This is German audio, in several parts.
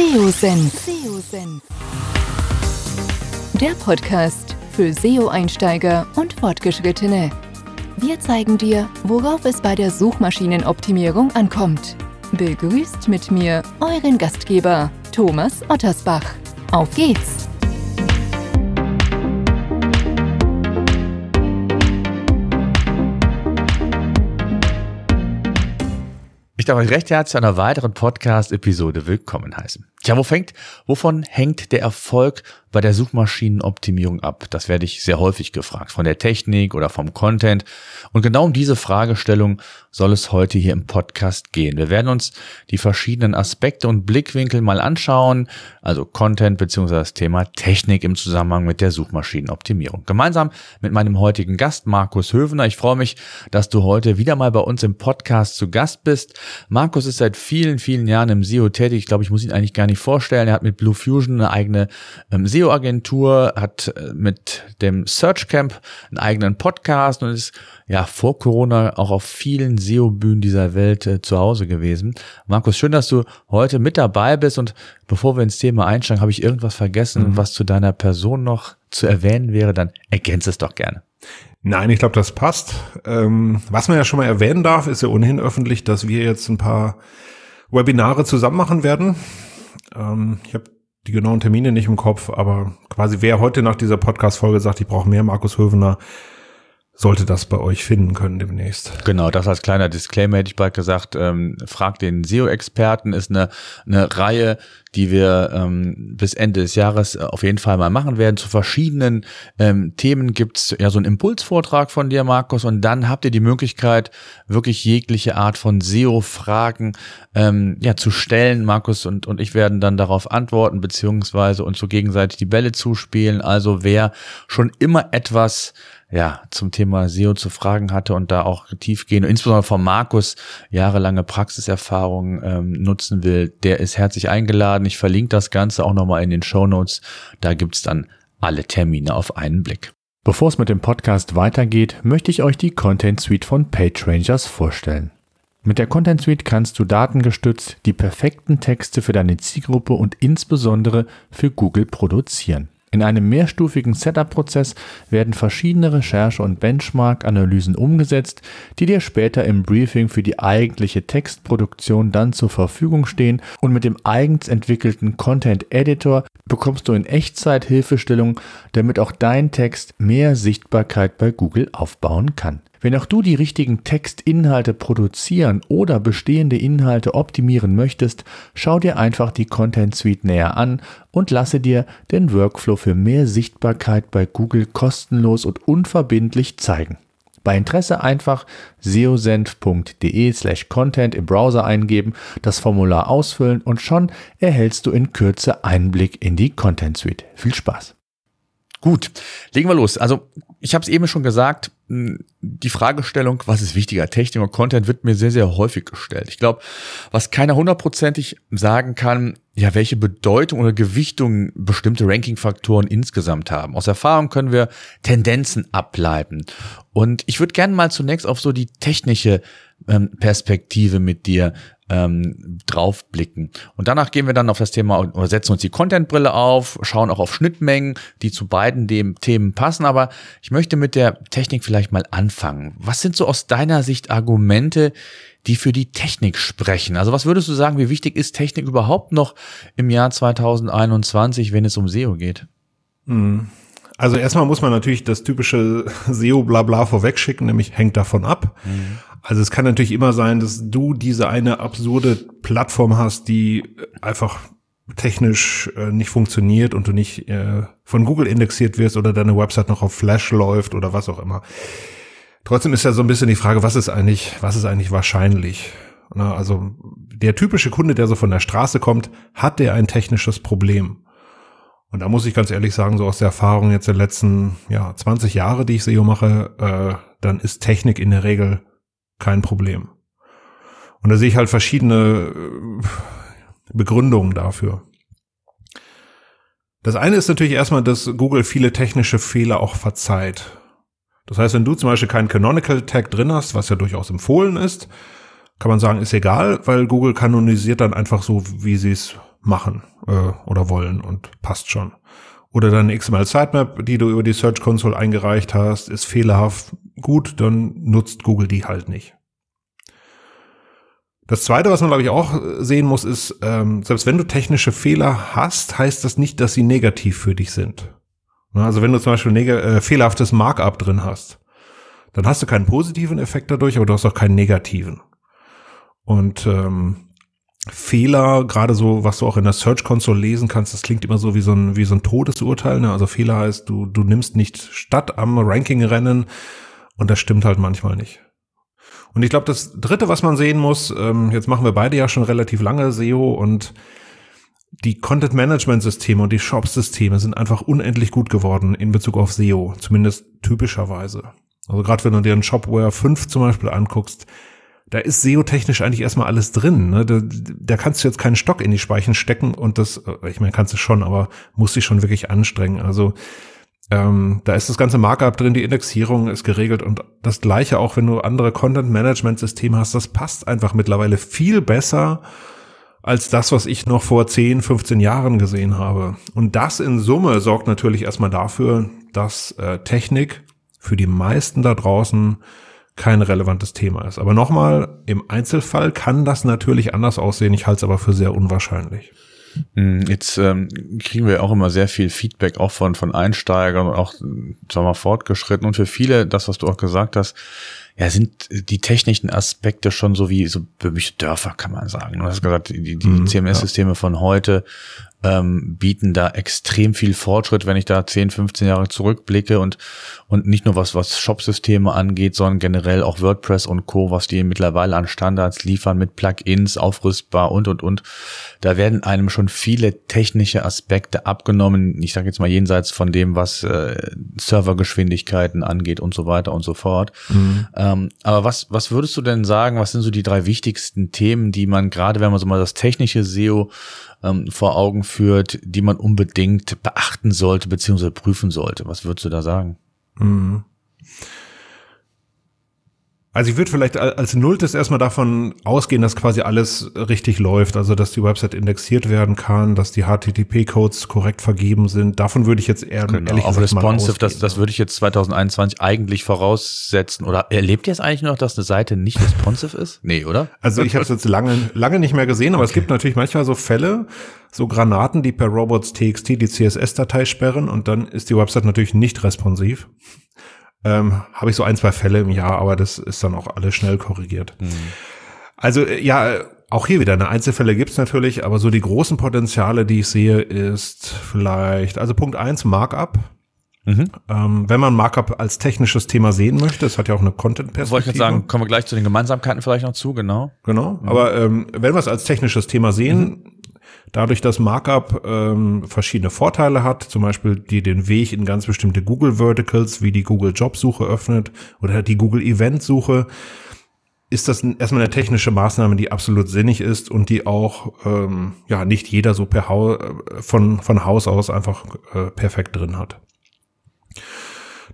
SEO-Senf. Der Podcast für SEO-Einsteiger und Fortgeschrittene. Wir zeigen dir, worauf es bei der Suchmaschinenoptimierung ankommt. Begrüßt mit mir euren Gastgeber Thomas Ottersbach. Auf geht's! Ich darf euch recht herzlich zu einer weiteren Podcast-Episode willkommen heißen. Tja, wo fängt, wovon hängt der Erfolg bei der Suchmaschinenoptimierung ab? Das werde ich sehr häufig gefragt, von der Technik oder vom Content. Und genau um diese Fragestellung soll es heute hier im Podcast gehen. Wir werden uns die verschiedenen Aspekte und Blickwinkel mal anschauen, also Content beziehungsweise das Thema Technik im Zusammenhang mit der Suchmaschinenoptimierung. Gemeinsam mit meinem heutigen Gast Markus Hövener. Ich freue mich, dass du heute wieder mal bei uns im Podcast zu Gast bist. Markus ist seit vielen, vielen Jahren im SEO tätig. Ich glaube, ich muss ihn eigentlich gar nicht vorstellen. Er hat mit Blue Fusion eine eigene ähm, SEO-Agentur, hat äh, mit dem Search Camp einen eigenen Podcast und ist ja vor Corona auch auf vielen SEO-Bühnen dieser Welt äh, zu Hause gewesen. Markus, schön, dass du heute mit dabei bist und bevor wir ins Thema einsteigen, habe ich irgendwas vergessen, mhm. was zu deiner Person noch zu erwähnen wäre, dann ergänze es doch gerne. Nein, ich glaube, das passt. Ähm, was man ja schon mal erwähnen darf, ist ja ohnehin öffentlich, dass wir jetzt ein paar Webinare zusammen machen werden. Ähm, ich habe die genauen Termine nicht im Kopf, aber quasi wer heute nach dieser Podcast-Folge sagt, ich brauche mehr Markus Hövener, sollte das bei euch finden können demnächst. Genau, das als kleiner Disclaimer hätte ich bald gesagt. Ähm, Frag den SEO-Experten ist eine, eine Reihe, die wir ähm, bis Ende des Jahres auf jeden Fall mal machen werden. Zu verschiedenen ähm, Themen gibt's ja so einen Impulsvortrag von dir, Markus, und dann habt ihr die Möglichkeit, wirklich jegliche Art von SEO-Fragen ähm, ja, zu stellen. Markus und, und ich werden dann darauf antworten, beziehungsweise uns so gegenseitig die Bälle zuspielen. Also wer schon immer etwas ja, zum Thema SEO zu fragen hatte und da auch tief gehen, insbesondere von Markus jahrelange Praxiserfahrung ähm, nutzen will, der ist herzlich eingeladen. Ich verlinke das Ganze auch nochmal in den Show Notes. Da gibt's dann alle Termine auf einen Blick. Bevor es mit dem Podcast weitergeht, möchte ich euch die Content Suite von PageRangers vorstellen. Mit der Content Suite kannst du datengestützt die perfekten Texte für deine Zielgruppe und insbesondere für Google produzieren. In einem mehrstufigen Setup-Prozess werden verschiedene Recherche- und Benchmark-Analysen umgesetzt, die dir später im Briefing für die eigentliche Textproduktion dann zur Verfügung stehen und mit dem eigens entwickelten Content Editor bekommst du in Echtzeit Hilfestellung, damit auch dein Text mehr Sichtbarkeit bei Google aufbauen kann. Wenn auch du die richtigen Textinhalte produzieren oder bestehende Inhalte optimieren möchtest, schau dir einfach die Content Suite näher an und lasse dir den Workflow für mehr Sichtbarkeit bei Google kostenlos und unverbindlich zeigen. Bei Interesse einfach seosenf.de slash content im Browser eingeben, das Formular ausfüllen und schon erhältst du in Kürze Einblick in die Content Suite. Viel Spaß! Gut, legen wir los. Also ich habe es eben schon gesagt, die Fragestellung, was ist wichtiger, Technik und Content, wird mir sehr, sehr häufig gestellt. Ich glaube, was keiner hundertprozentig sagen kann, ja, welche Bedeutung oder Gewichtung bestimmte Ranking-Faktoren insgesamt haben. Aus Erfahrung können wir Tendenzen ableiten. Und ich würde gerne mal zunächst auf so die technische ähm, Perspektive mit dir ähm, draufblicken. Und danach gehen wir dann auf das Thema oder setzen uns die Contentbrille auf, schauen auch auf Schnittmengen, die zu beiden dem Themen passen. Aber ich möchte mit der Technik vielleicht mal anfangen. Was sind so aus deiner Sicht Argumente, die für die Technik sprechen? Also was würdest du sagen, wie wichtig ist Technik überhaupt noch im Jahr 2021, wenn es um SEO geht? Hm. Also erstmal muss man natürlich das typische SEO-Blabla vorwegschicken, nämlich hängt davon ab. Mhm. Also es kann natürlich immer sein, dass du diese eine absurde Plattform hast, die einfach technisch äh, nicht funktioniert und du nicht äh, von Google indexiert wirst oder deine Website noch auf Flash läuft oder was auch immer. Trotzdem ist ja so ein bisschen die Frage, was ist eigentlich, was ist eigentlich wahrscheinlich? Na, also der typische Kunde, der so von der Straße kommt, hat der ein technisches Problem? Und da muss ich ganz ehrlich sagen, so aus der Erfahrung jetzt der letzten ja, 20 Jahre, die ich SEO mache, äh, dann ist Technik in der Regel kein Problem. Und da sehe ich halt verschiedene äh, Begründungen dafür. Das eine ist natürlich erstmal, dass Google viele technische Fehler auch verzeiht. Das heißt, wenn du zum Beispiel keinen Canonical Tag drin hast, was ja durchaus empfohlen ist, kann man sagen, ist egal, weil Google kanonisiert dann einfach so, wie sie es machen äh, oder wollen und passt schon. Oder deine XML Sitemap, die du über die Search Console eingereicht hast, ist fehlerhaft. Gut, dann nutzt Google die halt nicht. Das zweite, was man glaube ich auch sehen muss, ist, ähm, selbst wenn du technische Fehler hast, heißt das nicht, dass sie negativ für dich sind. Also wenn du zum Beispiel äh, fehlerhaftes Markup drin hast, dann hast du keinen positiven Effekt dadurch, aber du hast auch keinen negativen. Und ähm, Fehler, gerade so, was du auch in der Search Console lesen kannst, das klingt immer so wie so ein, wie so ein Todesurteil. Ne? Also Fehler heißt, du, du nimmst nicht statt am Ranking-Rennen und das stimmt halt manchmal nicht. Und ich glaube, das dritte, was man sehen muss, ähm, jetzt machen wir beide ja schon relativ lange SEO und die Content-Management-Systeme und die Shop-Systeme sind einfach unendlich gut geworden in Bezug auf SEO, zumindest typischerweise. Also gerade wenn du dir einen Shopware 5 zum Beispiel anguckst, da ist SEO-technisch eigentlich erstmal alles drin. Ne? Da, da kannst du jetzt keinen Stock in die Speichen stecken und das, äh, ich meine, kannst du schon, aber musst dich schon wirklich anstrengen. Also ähm, da ist das ganze Markup drin, die Indexierung ist geregelt und das gleiche auch, wenn du andere Content-Management-Systeme hast, das passt einfach mittlerweile viel besser als das, was ich noch vor 10, 15 Jahren gesehen habe. Und das in Summe sorgt natürlich erstmal dafür, dass äh, Technik für die meisten da draußen kein relevantes Thema ist. Aber nochmal, im Einzelfall kann das natürlich anders aussehen. Ich halte es aber für sehr unwahrscheinlich. Hm, jetzt ähm, kriegen wir auch immer sehr viel Feedback auch von, von Einsteigern und auch, sagen wir mal, fortgeschritten. Und für viele, das, was du auch gesagt hast, ja, sind die technischen Aspekte schon so wie so böhmische Dörfer, kann man sagen. Du hast gesagt, die, die mhm, CMS-Systeme ja. von heute ähm, bieten da extrem viel Fortschritt, wenn ich da 10, 15 Jahre zurückblicke und, und nicht nur was, was Shop-Systeme angeht, sondern generell auch WordPress und Co., was die mittlerweile an Standards liefern mit Plugins, aufrüstbar und, und, und. Da werden einem schon viele technische Aspekte abgenommen. Ich sage jetzt mal jenseits von dem, was äh, Servergeschwindigkeiten angeht und so weiter und so fort. Mhm. Ähm, aber was, was würdest du denn sagen, was sind so die drei wichtigsten Themen, die man gerade, wenn man so mal das technische SEO ähm, vor Augen führt, die man unbedingt beachten sollte beziehungsweise prüfen sollte. Was würdest du da sagen? Mhm. Also ich würde vielleicht als Nulltes erstmal davon ausgehen, dass quasi alles richtig läuft, also dass die Website indexiert werden kann, dass die HTTP-Codes korrekt vergeben sind. Davon würde ich jetzt eher genau, ehrlich auf gesagt responsive, das, das würde ich jetzt 2021 eigentlich voraussetzen. Oder erlebt ihr es eigentlich noch, dass eine Seite nicht responsive ist? Nee, oder? Also ich habe es jetzt lange, lange nicht mehr gesehen, aber okay. es gibt natürlich manchmal so Fälle, so Granaten, die per Robots.txt die CSS-Datei sperren und dann ist die Website natürlich nicht responsiv. Ähm, Habe ich so ein, zwei Fälle im Jahr, aber das ist dann auch alles schnell korrigiert. Mhm. Also äh, ja, auch hier wieder, eine Einzelfälle gibt's natürlich, aber so die großen Potenziale, die ich sehe, ist vielleicht, also Punkt eins Markup. Mhm. Ähm, wenn man Markup als technisches Thema sehen möchte, es hat ja auch eine Content-Perspektive. Wollte ich jetzt sagen, kommen wir gleich zu den Gemeinsamkeiten vielleicht noch zu, genau. Genau, mhm. aber ähm, wenn wir es als technisches Thema sehen, mhm. Dadurch, dass Markup ähm, verschiedene Vorteile hat, zum Beispiel die den Weg in ganz bestimmte Google Verticals wie die Google Jobsuche öffnet oder die Google Event Suche, ist das erstmal eine technische Maßnahme, die absolut sinnig ist und die auch ähm, ja nicht jeder so per Haus, von von Haus aus einfach äh, perfekt drin hat.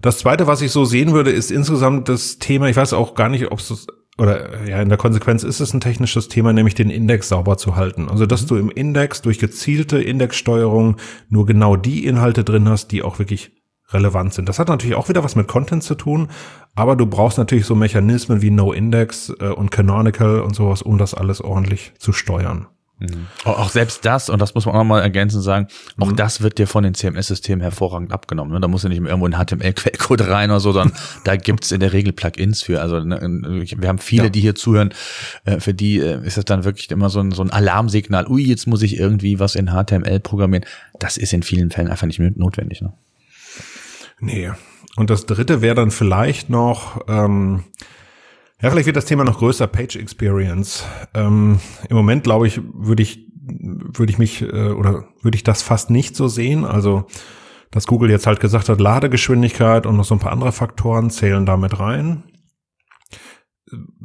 Das zweite, was ich so sehen würde, ist insgesamt das Thema, ich weiß auch gar nicht, ob es oder ja, in der Konsequenz ist es ein technisches Thema, nämlich den Index sauber zu halten. Also, dass mhm. du im Index durch gezielte Indexsteuerung nur genau die Inhalte drin hast, die auch wirklich relevant sind. Das hat natürlich auch wieder was mit Content zu tun, aber du brauchst natürlich so Mechanismen wie No-Index äh, und Canonical und sowas, um das alles ordentlich zu steuern. Mhm. Auch selbst das, und das muss man auch nochmal ergänzend sagen, auch mhm. das wird dir von den CMS-Systemen hervorragend abgenommen. Ne? Da muss ja nicht mehr irgendwo ein HTML-Quellcode rein oder so, sondern da gibt's in der Regel Plugins für. Also ne, wir haben viele, ja. die hier zuhören, äh, für die äh, ist das dann wirklich immer so ein, so ein Alarmsignal, ui, jetzt muss ich irgendwie was in HTML programmieren. Das ist in vielen Fällen einfach nicht notwendig. Ne? Nee. Und das dritte wäre dann vielleicht noch, ähm, ja, vielleicht wird das Thema noch größer, Page Experience. Ähm, Im Moment, glaube ich, würde ich, würde ich mich äh, oder würde ich das fast nicht so sehen. Also, dass Google jetzt halt gesagt hat, Ladegeschwindigkeit und noch so ein paar andere Faktoren zählen damit rein.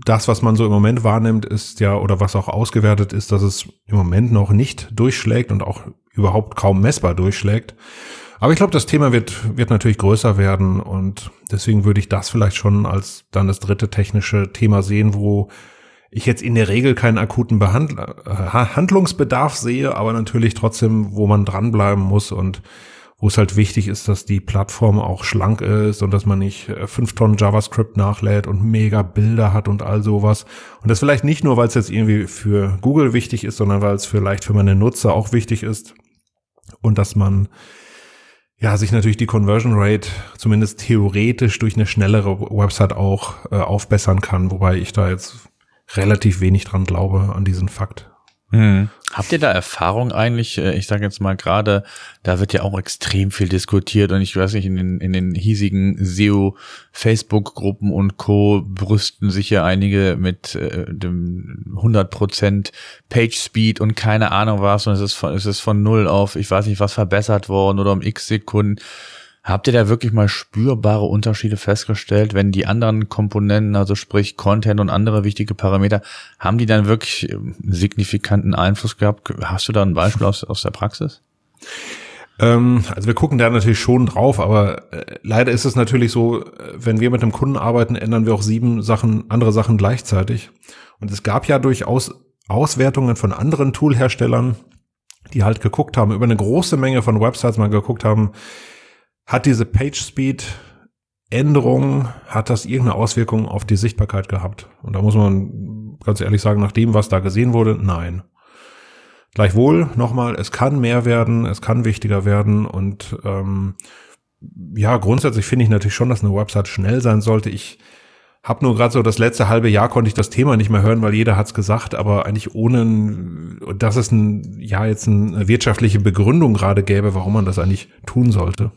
Das, was man so im Moment wahrnimmt, ist ja, oder was auch ausgewertet ist, dass es im Moment noch nicht durchschlägt und auch überhaupt kaum messbar durchschlägt. Aber ich glaube, das Thema wird, wird natürlich größer werden und deswegen würde ich das vielleicht schon als dann das dritte technische Thema sehen, wo ich jetzt in der Regel keinen akuten Behand äh, Handlungsbedarf sehe, aber natürlich trotzdem, wo man dranbleiben muss und wo es halt wichtig ist, dass die Plattform auch schlank ist und dass man nicht äh, fünf Tonnen JavaScript nachlädt und mega Bilder hat und all sowas. Und das vielleicht nicht nur, weil es jetzt irgendwie für Google wichtig ist, sondern weil es vielleicht für meine Nutzer auch wichtig ist. Und dass man ja, sich natürlich die Conversion Rate zumindest theoretisch durch eine schnellere Website auch äh, aufbessern kann, wobei ich da jetzt relativ wenig dran glaube an diesen Fakt. Hm. Habt ihr da Erfahrung eigentlich? Äh, ich sage jetzt mal gerade, da wird ja auch extrem viel diskutiert und ich weiß nicht, in den, in den hiesigen SEO Facebook-Gruppen und Co. brüsten sich ja einige mit äh, dem 100% Page Speed und keine Ahnung was und es ist, von, es ist von null auf, ich weiß nicht was verbessert worden oder um x Sekunden. Habt ihr da wirklich mal spürbare Unterschiede festgestellt, wenn die anderen Komponenten, also sprich Content und andere wichtige Parameter, haben die dann wirklich ähm, signifikanten Einfluss gehabt? Hast du da ein Beispiel aus, aus der Praxis? Ähm, also wir gucken da natürlich schon drauf, aber äh, leider ist es natürlich so, äh, wenn wir mit einem Kunden arbeiten, ändern wir auch sieben Sachen, andere Sachen gleichzeitig. Und es gab ja durchaus Auswertungen von anderen Toolherstellern, die halt geguckt haben, über eine große Menge von Websites mal geguckt haben, hat diese Page Speed Änderung, hat das irgendeine Auswirkung auf die Sichtbarkeit gehabt? Und da muss man ganz ehrlich sagen, nach dem, was da gesehen wurde, nein. Gleichwohl, nochmal, es kann mehr werden, es kann wichtiger werden und ähm, ja, grundsätzlich finde ich natürlich schon, dass eine Website schnell sein sollte. Ich habe nur gerade so das letzte halbe Jahr konnte ich das Thema nicht mehr hören, weil jeder hat's gesagt, aber eigentlich ohne, dass es ein, ja jetzt eine wirtschaftliche Begründung gerade gäbe, warum man das eigentlich tun sollte.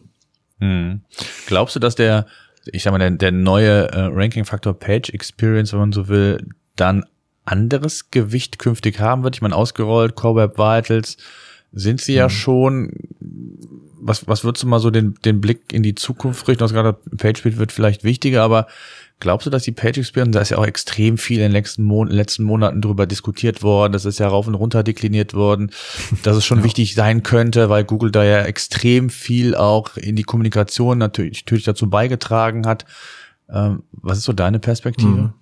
Hm. Glaubst du, dass der, ich sag mal, der, der neue äh, Ranking-Faktor Page Experience, wenn man so will, dann anderes Gewicht künftig haben wird? Ich meine, ausgerollt, Core Web Vitals sind sie hm. ja schon. Was, was würdest du mal so den, den Blick in die Zukunft richten? Du hast gerade PageSpeed wird vielleicht wichtiger, aber Glaubst du, dass die Page Experience, da ist ja auch extrem viel in den letzten, Mon letzten Monaten drüber diskutiert worden, das ist ja rauf und runter dekliniert worden, dass es schon ja. wichtig sein könnte, weil Google da ja extrem viel auch in die Kommunikation natürlich, natürlich dazu beigetragen hat. Ähm, was ist so deine Perspektive? Mhm.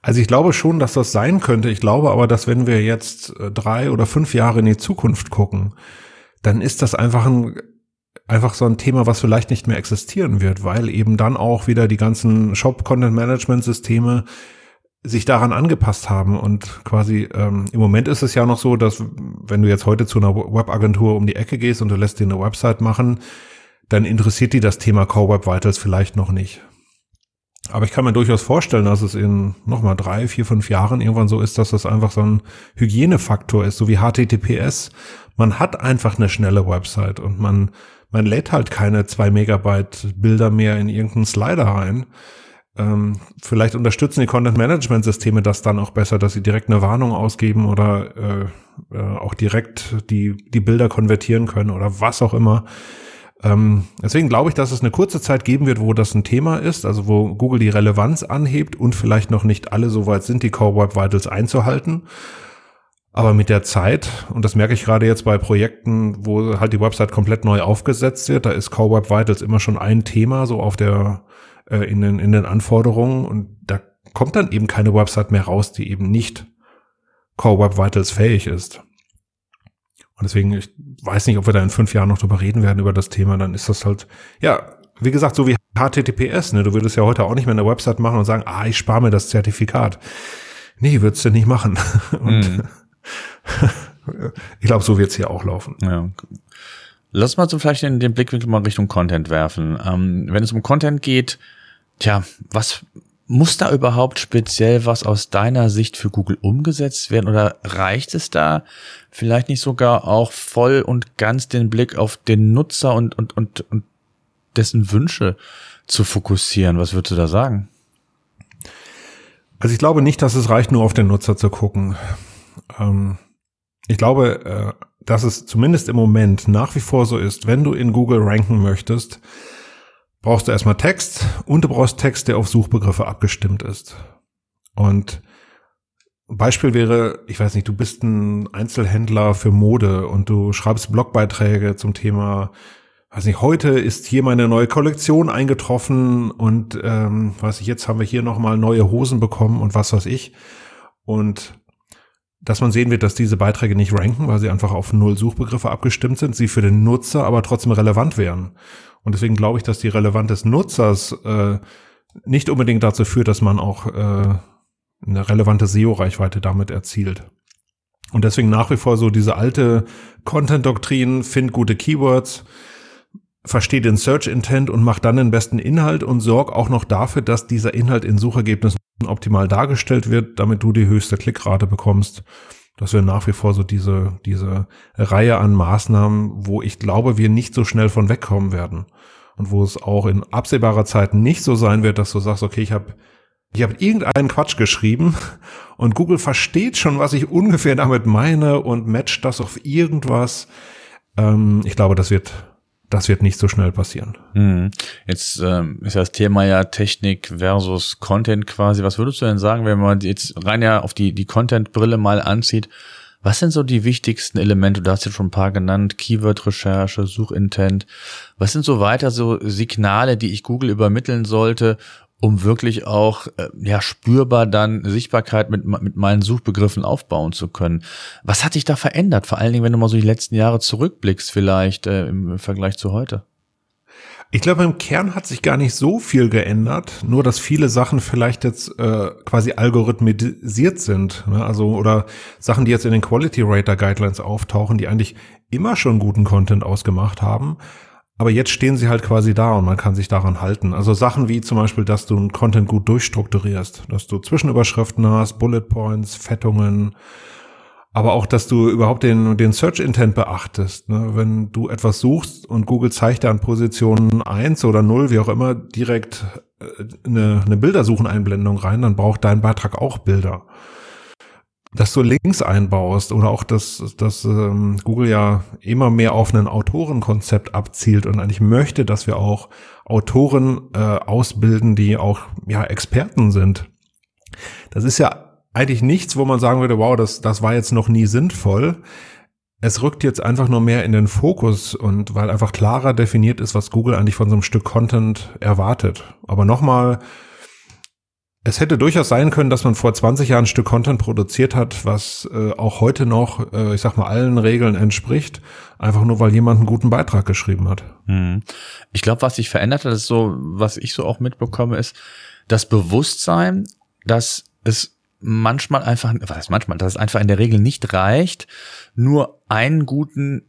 Also ich glaube schon, dass das sein könnte. Ich glaube aber, dass wenn wir jetzt äh, drei oder fünf Jahre in die Zukunft gucken, dann ist das einfach ein einfach so ein Thema, was vielleicht nicht mehr existieren wird, weil eben dann auch wieder die ganzen Shop-Content-Management-Systeme sich daran angepasst haben und quasi ähm, im Moment ist es ja noch so, dass wenn du jetzt heute zu einer Webagentur um die Ecke gehst und du lässt dir eine Website machen, dann interessiert die das Thema Core Web Vitals vielleicht noch nicht. Aber ich kann mir durchaus vorstellen, dass es in nochmal drei, vier, fünf Jahren irgendwann so ist, dass das einfach so ein Hygienefaktor ist, so wie HTTPS. Man hat einfach eine schnelle Website und man man lädt halt keine zwei Megabyte Bilder mehr in irgendeinen Slider rein. Ähm, vielleicht unterstützen die Content-Management-Systeme das dann auch besser, dass sie direkt eine Warnung ausgeben oder äh, äh, auch direkt die, die Bilder konvertieren können oder was auch immer. Ähm, deswegen glaube ich, dass es eine kurze Zeit geben wird, wo das ein Thema ist, also wo Google die Relevanz anhebt und vielleicht noch nicht alle so weit sind, die Core Web Vitals einzuhalten. Aber mit der Zeit, und das merke ich gerade jetzt bei Projekten, wo halt die Website komplett neu aufgesetzt wird, da ist Core Web Vitals immer schon ein Thema, so auf der, äh, in, den, in den Anforderungen. Und da kommt dann eben keine Website mehr raus, die eben nicht Core Web Vitals fähig ist. Und deswegen, ich weiß nicht, ob wir da in fünf Jahren noch drüber reden werden über das Thema, dann ist das halt, ja, wie gesagt, so wie HTTPS, ne? Du würdest ja heute auch nicht mehr eine Website machen und sagen, ah, ich spare mir das Zertifikat. Nee, würdest du nicht machen. Und mm. ich glaube, so wird es hier auch laufen. Ja. Lass mal so vielleicht den, den Blickwinkel mal Richtung Content werfen. Ähm, wenn es um Content geht, tja, was muss da überhaupt speziell was aus deiner Sicht für Google umgesetzt werden oder reicht es da vielleicht nicht sogar auch voll und ganz den Blick auf den Nutzer und, und, und, und dessen Wünsche zu fokussieren? Was würdest du da sagen? Also ich glaube nicht, dass es reicht, nur auf den Nutzer zu gucken. Ähm, ich glaube, äh, dass es zumindest im Moment nach wie vor so ist, wenn du in Google ranken möchtest, brauchst du erstmal Text und du brauchst Text, der auf Suchbegriffe abgestimmt ist. Und Beispiel wäre, ich weiß nicht, du bist ein Einzelhändler für Mode und du schreibst Blogbeiträge zum Thema, weiß nicht, heute ist hier meine neue Kollektion eingetroffen und ähm, weiß ich, jetzt haben wir hier nochmal neue Hosen bekommen und was weiß ich. und dass man sehen wird, dass diese Beiträge nicht ranken, weil sie einfach auf null Suchbegriffe abgestimmt sind, sie für den Nutzer aber trotzdem relevant wären. Und deswegen glaube ich, dass die Relevanz des Nutzers äh, nicht unbedingt dazu führt, dass man auch äh, eine relevante SEO-Reichweite damit erzielt. Und deswegen nach wie vor so diese alte Content-Doktrin, find gute Keywords, versteh den Search-Intent und mach dann den besten Inhalt und sorg auch noch dafür, dass dieser Inhalt in Suchergebnissen optimal dargestellt wird, damit du die höchste Klickrate bekommst. Das wäre nach wie vor so diese, diese Reihe an Maßnahmen, wo ich glaube, wir nicht so schnell von wegkommen werden. Und wo es auch in absehbarer Zeit nicht so sein wird, dass du sagst, okay, ich habe ich habe irgendeinen Quatsch geschrieben und Google versteht schon, was ich ungefähr damit meine und matcht das auf irgendwas. Ähm, ich glaube, das wird das wird nicht so schnell passieren. Mhm. Jetzt ähm, ist das Thema ja Technik versus Content quasi. Was würdest du denn sagen, wenn man jetzt rein ja auf die, die Content-Brille mal anzieht? Was sind so die wichtigsten Elemente? Du hast jetzt schon ein paar genannt. Keyword-Recherche, Suchintent. Was sind so weiter so Signale, die ich Google übermitteln sollte, um wirklich auch äh, ja spürbar dann Sichtbarkeit mit mit meinen Suchbegriffen aufbauen zu können. Was hat sich da verändert? Vor allen Dingen, wenn du mal so die letzten Jahre zurückblickst, vielleicht äh, im Vergleich zu heute. Ich glaube, im Kern hat sich gar nicht so viel geändert, nur dass viele Sachen vielleicht jetzt äh, quasi algorithmisiert sind. Ne? Also oder Sachen, die jetzt in den Quality Rater Guidelines auftauchen, die eigentlich immer schon guten Content ausgemacht haben, aber jetzt stehen sie halt quasi da und man kann sich daran halten. Also Sachen wie zum Beispiel, dass du einen Content gut durchstrukturierst, dass du Zwischenüberschriften hast, Bullet Points, Fettungen, aber auch, dass du überhaupt den, den Search Intent beachtest. Ne? Wenn du etwas suchst und Google zeigt dir an Position eins oder null, wie auch immer, direkt äh, eine, eine Bildersucheneinblendung rein, dann braucht dein Beitrag auch Bilder dass du Links einbaust oder auch, dass, dass ähm, Google ja immer mehr auf ein Autorenkonzept abzielt und eigentlich möchte, dass wir auch Autoren äh, ausbilden, die auch ja Experten sind. Das ist ja eigentlich nichts, wo man sagen würde, wow, das, das war jetzt noch nie sinnvoll. Es rückt jetzt einfach nur mehr in den Fokus und weil einfach klarer definiert ist, was Google eigentlich von so einem Stück Content erwartet. Aber nochmal, es hätte durchaus sein können, dass man vor 20 Jahren ein Stück Content produziert hat, was äh, auch heute noch, äh, ich sag mal, allen Regeln entspricht, einfach nur weil jemand einen guten Beitrag geschrieben hat. Hm. Ich glaube, was sich verändert hat, ist so, was ich so auch mitbekomme, ist das Bewusstsein, dass es manchmal einfach, was heißt manchmal, dass es einfach in der Regel nicht reicht, nur einen guten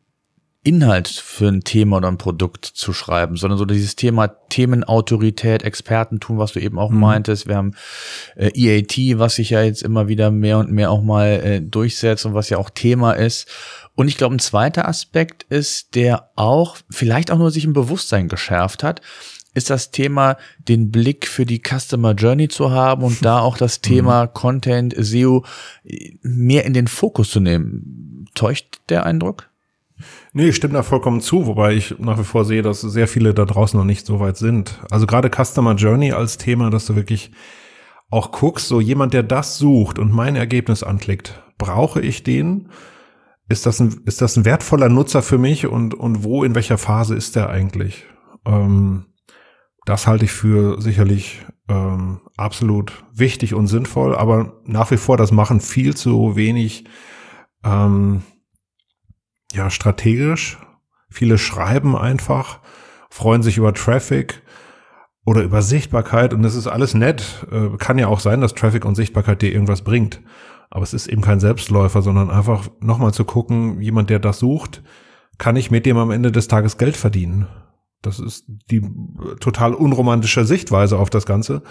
Inhalt für ein Thema oder ein Produkt zu schreiben, sondern so dieses Thema Themenautorität, Expertentum, was du eben auch mhm. meintest. Wir haben äh, EAT, was sich ja jetzt immer wieder mehr und mehr auch mal äh, durchsetzt und was ja auch Thema ist. Und ich glaube, ein zweiter Aspekt ist, der auch vielleicht auch nur sich im Bewusstsein geschärft hat, ist das Thema, den Blick für die Customer Journey zu haben und da auch das Thema mhm. Content, SEO mehr in den Fokus zu nehmen. Täuscht der Eindruck? Nee, ich stimme da vollkommen zu, wobei ich nach wie vor sehe, dass sehr viele da draußen noch nicht so weit sind. Also gerade Customer Journey als Thema, dass du wirklich auch guckst, so jemand, der das sucht und mein Ergebnis anklickt, brauche ich den? Ist das ein, ist das ein wertvoller Nutzer für mich und, und wo, in welcher Phase ist der eigentlich? Ähm, das halte ich für sicherlich ähm, absolut wichtig und sinnvoll, aber nach wie vor, das machen viel zu wenig ähm, ja, strategisch. Viele schreiben einfach, freuen sich über Traffic oder über Sichtbarkeit und das ist alles nett. Äh, kann ja auch sein, dass Traffic und Sichtbarkeit dir irgendwas bringt. Aber es ist eben kein Selbstläufer, sondern einfach nochmal zu gucken, jemand, der das sucht, kann ich mit dem am Ende des Tages Geld verdienen. Das ist die total unromantische Sichtweise auf das Ganze.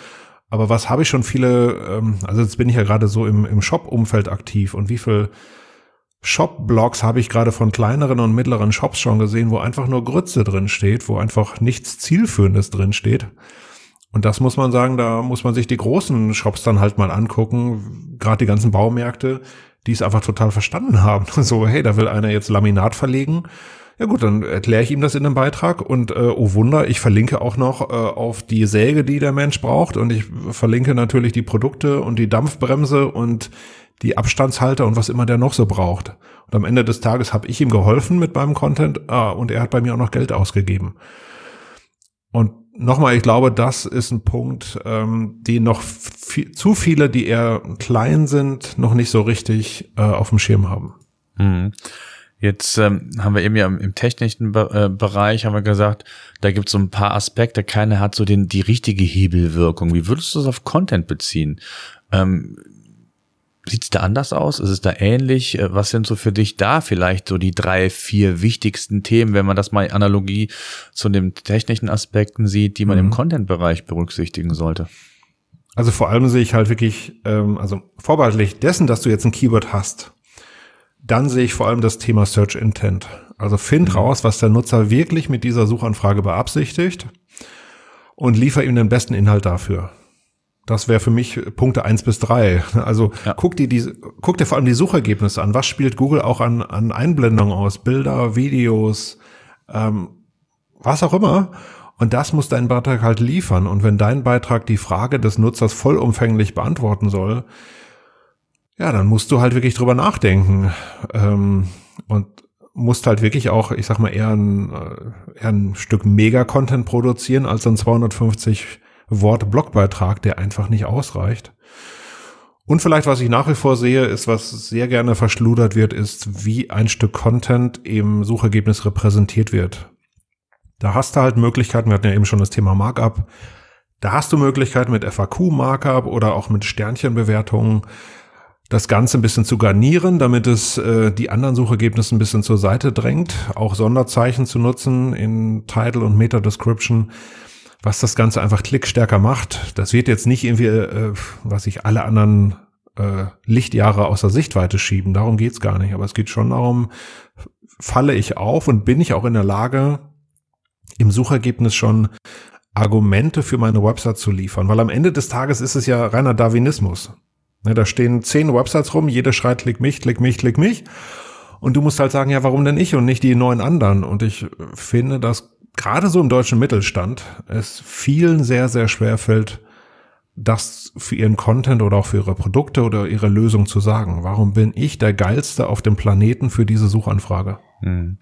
Aber was habe ich schon viele, ähm, also jetzt bin ich ja gerade so im, im Shop-Umfeld aktiv und wie viel Shop-Blogs habe ich gerade von kleineren und mittleren Shops schon gesehen, wo einfach nur Grütze drin steht, wo einfach nichts Zielführendes drin steht. Und das muss man sagen, da muss man sich die großen Shops dann halt mal angucken, gerade die ganzen Baumärkte, die es einfach total verstanden haben. So, hey, da will einer jetzt Laminat verlegen. Ja gut, dann erkläre ich ihm das in einem Beitrag und äh, oh Wunder, ich verlinke auch noch äh, auf die Säge, die der Mensch braucht und ich verlinke natürlich die Produkte und die Dampfbremse und die Abstandshalter und was immer der noch so braucht. Und am Ende des Tages habe ich ihm geholfen mit meinem Content ah, und er hat bei mir auch noch Geld ausgegeben. Und nochmal, ich glaube, das ist ein Punkt, ähm, die noch viel, zu viele, die eher klein sind, noch nicht so richtig äh, auf dem Schirm haben. Mhm. Jetzt ähm, haben wir eben ja im, im technischen Be äh, Bereich haben wir gesagt, da gibt es so ein paar Aspekte. Keiner hat so den die richtige Hebelwirkung. Wie würdest du das auf Content beziehen? Ähm, Sieht es da anders aus? Ist es da ähnlich? Äh, was sind so für dich da vielleicht so die drei, vier wichtigsten Themen, wenn man das mal Analogie zu den technischen Aspekten sieht, die man mhm. im Content-Bereich berücksichtigen sollte? Also vor allem sehe ich halt wirklich, ähm, also vorbehaltlich dessen, dass du jetzt ein Keyword hast, dann sehe ich vor allem das Thema Search Intent. Also find mhm. raus, was der Nutzer wirklich mit dieser Suchanfrage beabsichtigt und liefer ihm den besten Inhalt dafür. Das wäre für mich Punkte eins bis drei. Also ja. guck dir die, guck dir vor allem die Suchergebnisse an. Was spielt Google auch an, an Einblendungen aus? Bilder, Videos, ähm, was auch immer. Und das muss dein Beitrag halt liefern. Und wenn dein Beitrag die Frage des Nutzers vollumfänglich beantworten soll, ja, dann musst du halt wirklich drüber nachdenken. Ähm, und musst halt wirklich auch, ich sag mal, eher ein, äh, eher ein Stück Mega-Content produzieren als ein 250 Wort-Blogbeitrag, der einfach nicht ausreicht. Und vielleicht, was ich nach wie vor sehe, ist, was sehr gerne verschludert wird, ist, wie ein Stück Content im Suchergebnis repräsentiert wird. Da hast du halt Möglichkeiten, wir hatten ja eben schon das Thema Markup, da hast du Möglichkeiten mit FAQ-Markup oder auch mit Sternchenbewertungen, das Ganze ein bisschen zu garnieren, damit es äh, die anderen Suchergebnisse ein bisschen zur Seite drängt, auch Sonderzeichen zu nutzen in Title und Meta-Description was das Ganze einfach klickstärker macht. Das wird jetzt nicht irgendwie, äh, was ich alle anderen äh, Lichtjahre außer Sichtweite schieben. Darum geht's gar nicht. Aber es geht schon darum, falle ich auf und bin ich auch in der Lage, im Suchergebnis schon Argumente für meine Website zu liefern. Weil am Ende des Tages ist es ja reiner Darwinismus. Ne, da stehen zehn Websites rum, jeder schreit, klick mich, klick mich, klick mich. Und du musst halt sagen, ja, warum denn ich und nicht die neun anderen? Und ich finde, dass gerade so im deutschen Mittelstand es vielen sehr, sehr schwer fällt, das für ihren Content oder auch für ihre Produkte oder ihre Lösung zu sagen. Warum bin ich der Geilste auf dem Planeten für diese Suchanfrage? Hm.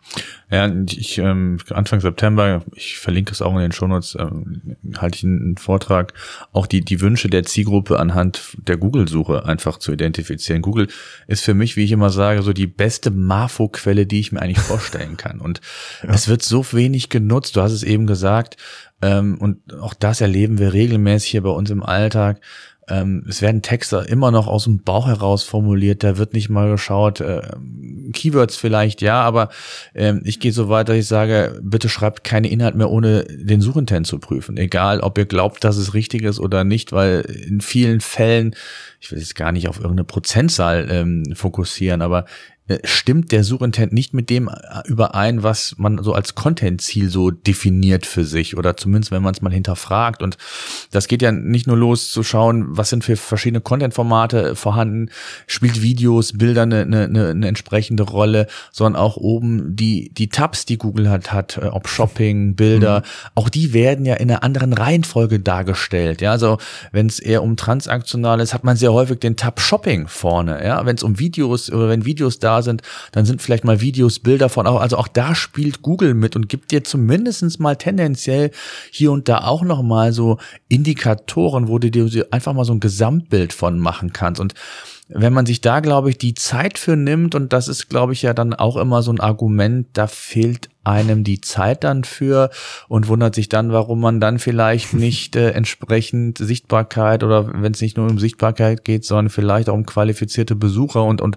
Ja, ich ähm, Anfang September, ich verlinke es auch in den Shownotes, ähm, halte ich einen Vortrag, auch die die Wünsche der Zielgruppe anhand der Google-Suche einfach zu identifizieren. Google ist für mich, wie ich immer sage, so die beste Marfo-Quelle, die ich mir eigentlich vorstellen kann. Und ja. es wird so wenig genutzt. Du hast es eben gesagt, ähm, und auch das erleben wir regelmäßig hier bei uns im Alltag ähm, es werden Texte immer noch aus dem Bauch heraus formuliert, da wird nicht mal geschaut, äh, Keywords vielleicht, ja, aber ähm, ich gehe so weit, dass ich sage, bitte schreibt keine Inhalt mehr, ohne den Suchintent zu prüfen. Egal, ob ihr glaubt, dass es richtig ist oder nicht, weil in vielen Fällen, ich will jetzt gar nicht auf irgendeine Prozentzahl ähm, fokussieren, aber stimmt der Suchintent nicht mit dem äh, überein, was man so als Content-Ziel so definiert für sich oder zumindest wenn man es mal hinterfragt. Und das geht ja nicht nur los zu schauen, was sind für verschiedene Content-Formate vorhanden, spielt Videos, Bilder eine, eine, eine entsprechende Rolle, sondern auch oben die, die Tabs, die Google hat, hat, äh, ob Shopping, Bilder, mhm. auch die werden ja in einer anderen Reihenfolge dargestellt. Ja, also wenn es eher um transaktional ist, hat man sehr häufig den Tab Shopping vorne. Ja, wenn es um Videos oder wenn Videos da sind, dann sind vielleicht mal Videos, Bilder von also auch da spielt Google mit und gibt dir zumindestens mal tendenziell hier und da auch noch so Indikatoren, wo du dir einfach mal so ein Gesamtbild von machen kannst. Und wenn man sich da, glaube ich, die Zeit für nimmt, und das ist, glaube ich, ja dann auch immer so ein Argument, da fehlt einem die Zeit dann für und wundert sich dann, warum man dann vielleicht nicht äh, entsprechend Sichtbarkeit oder wenn es nicht nur um Sichtbarkeit geht, sondern vielleicht auch um qualifizierte Besucher und, und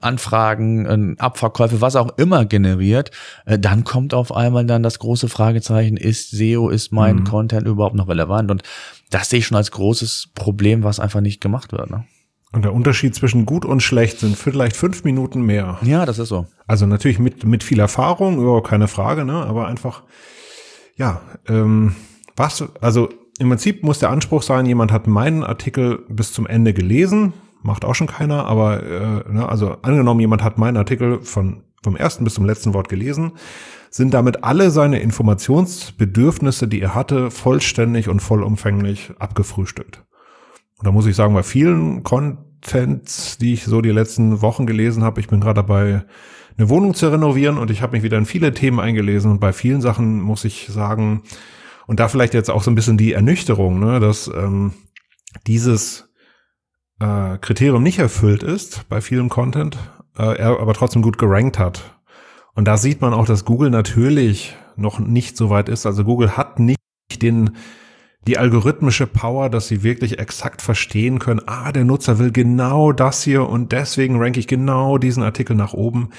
Anfragen, äh, Abverkäufe, was auch immer generiert, äh, dann kommt auf einmal dann das große Fragezeichen, ist SEO, ist mein mhm. Content überhaupt noch relevant? Und das sehe ich schon als großes Problem, was einfach nicht gemacht wird. Ne? Und der Unterschied zwischen gut und schlecht sind vielleicht fünf Minuten mehr. Ja, das ist so. Also natürlich mit, mit viel Erfahrung, überhaupt keine Frage, ne? Aber einfach, ja, ähm, was, also im Prinzip muss der Anspruch sein, jemand hat meinen Artikel bis zum Ende gelesen, macht auch schon keiner, aber äh, ne, also angenommen, jemand hat meinen Artikel von vom ersten bis zum letzten Wort gelesen, sind damit alle seine Informationsbedürfnisse, die er hatte, vollständig und vollumfänglich abgefrühstückt. Und da muss ich sagen, bei vielen Contents, die ich so die letzten Wochen gelesen habe, ich bin gerade dabei, eine Wohnung zu renovieren und ich habe mich wieder in viele Themen eingelesen und bei vielen Sachen muss ich sagen, Und da vielleicht jetzt auch so ein bisschen die Ernüchterung, ne, dass ähm, dieses äh, Kriterium nicht erfüllt ist bei vielem Content, äh, er aber trotzdem gut gerankt hat. Und da sieht man auch, dass Google natürlich noch nicht so weit ist. Also Google hat nicht den die algorithmische Power, dass sie wirklich exakt verstehen können, ah, der Nutzer will genau das hier und deswegen ranke ich genau diesen Artikel nach oben.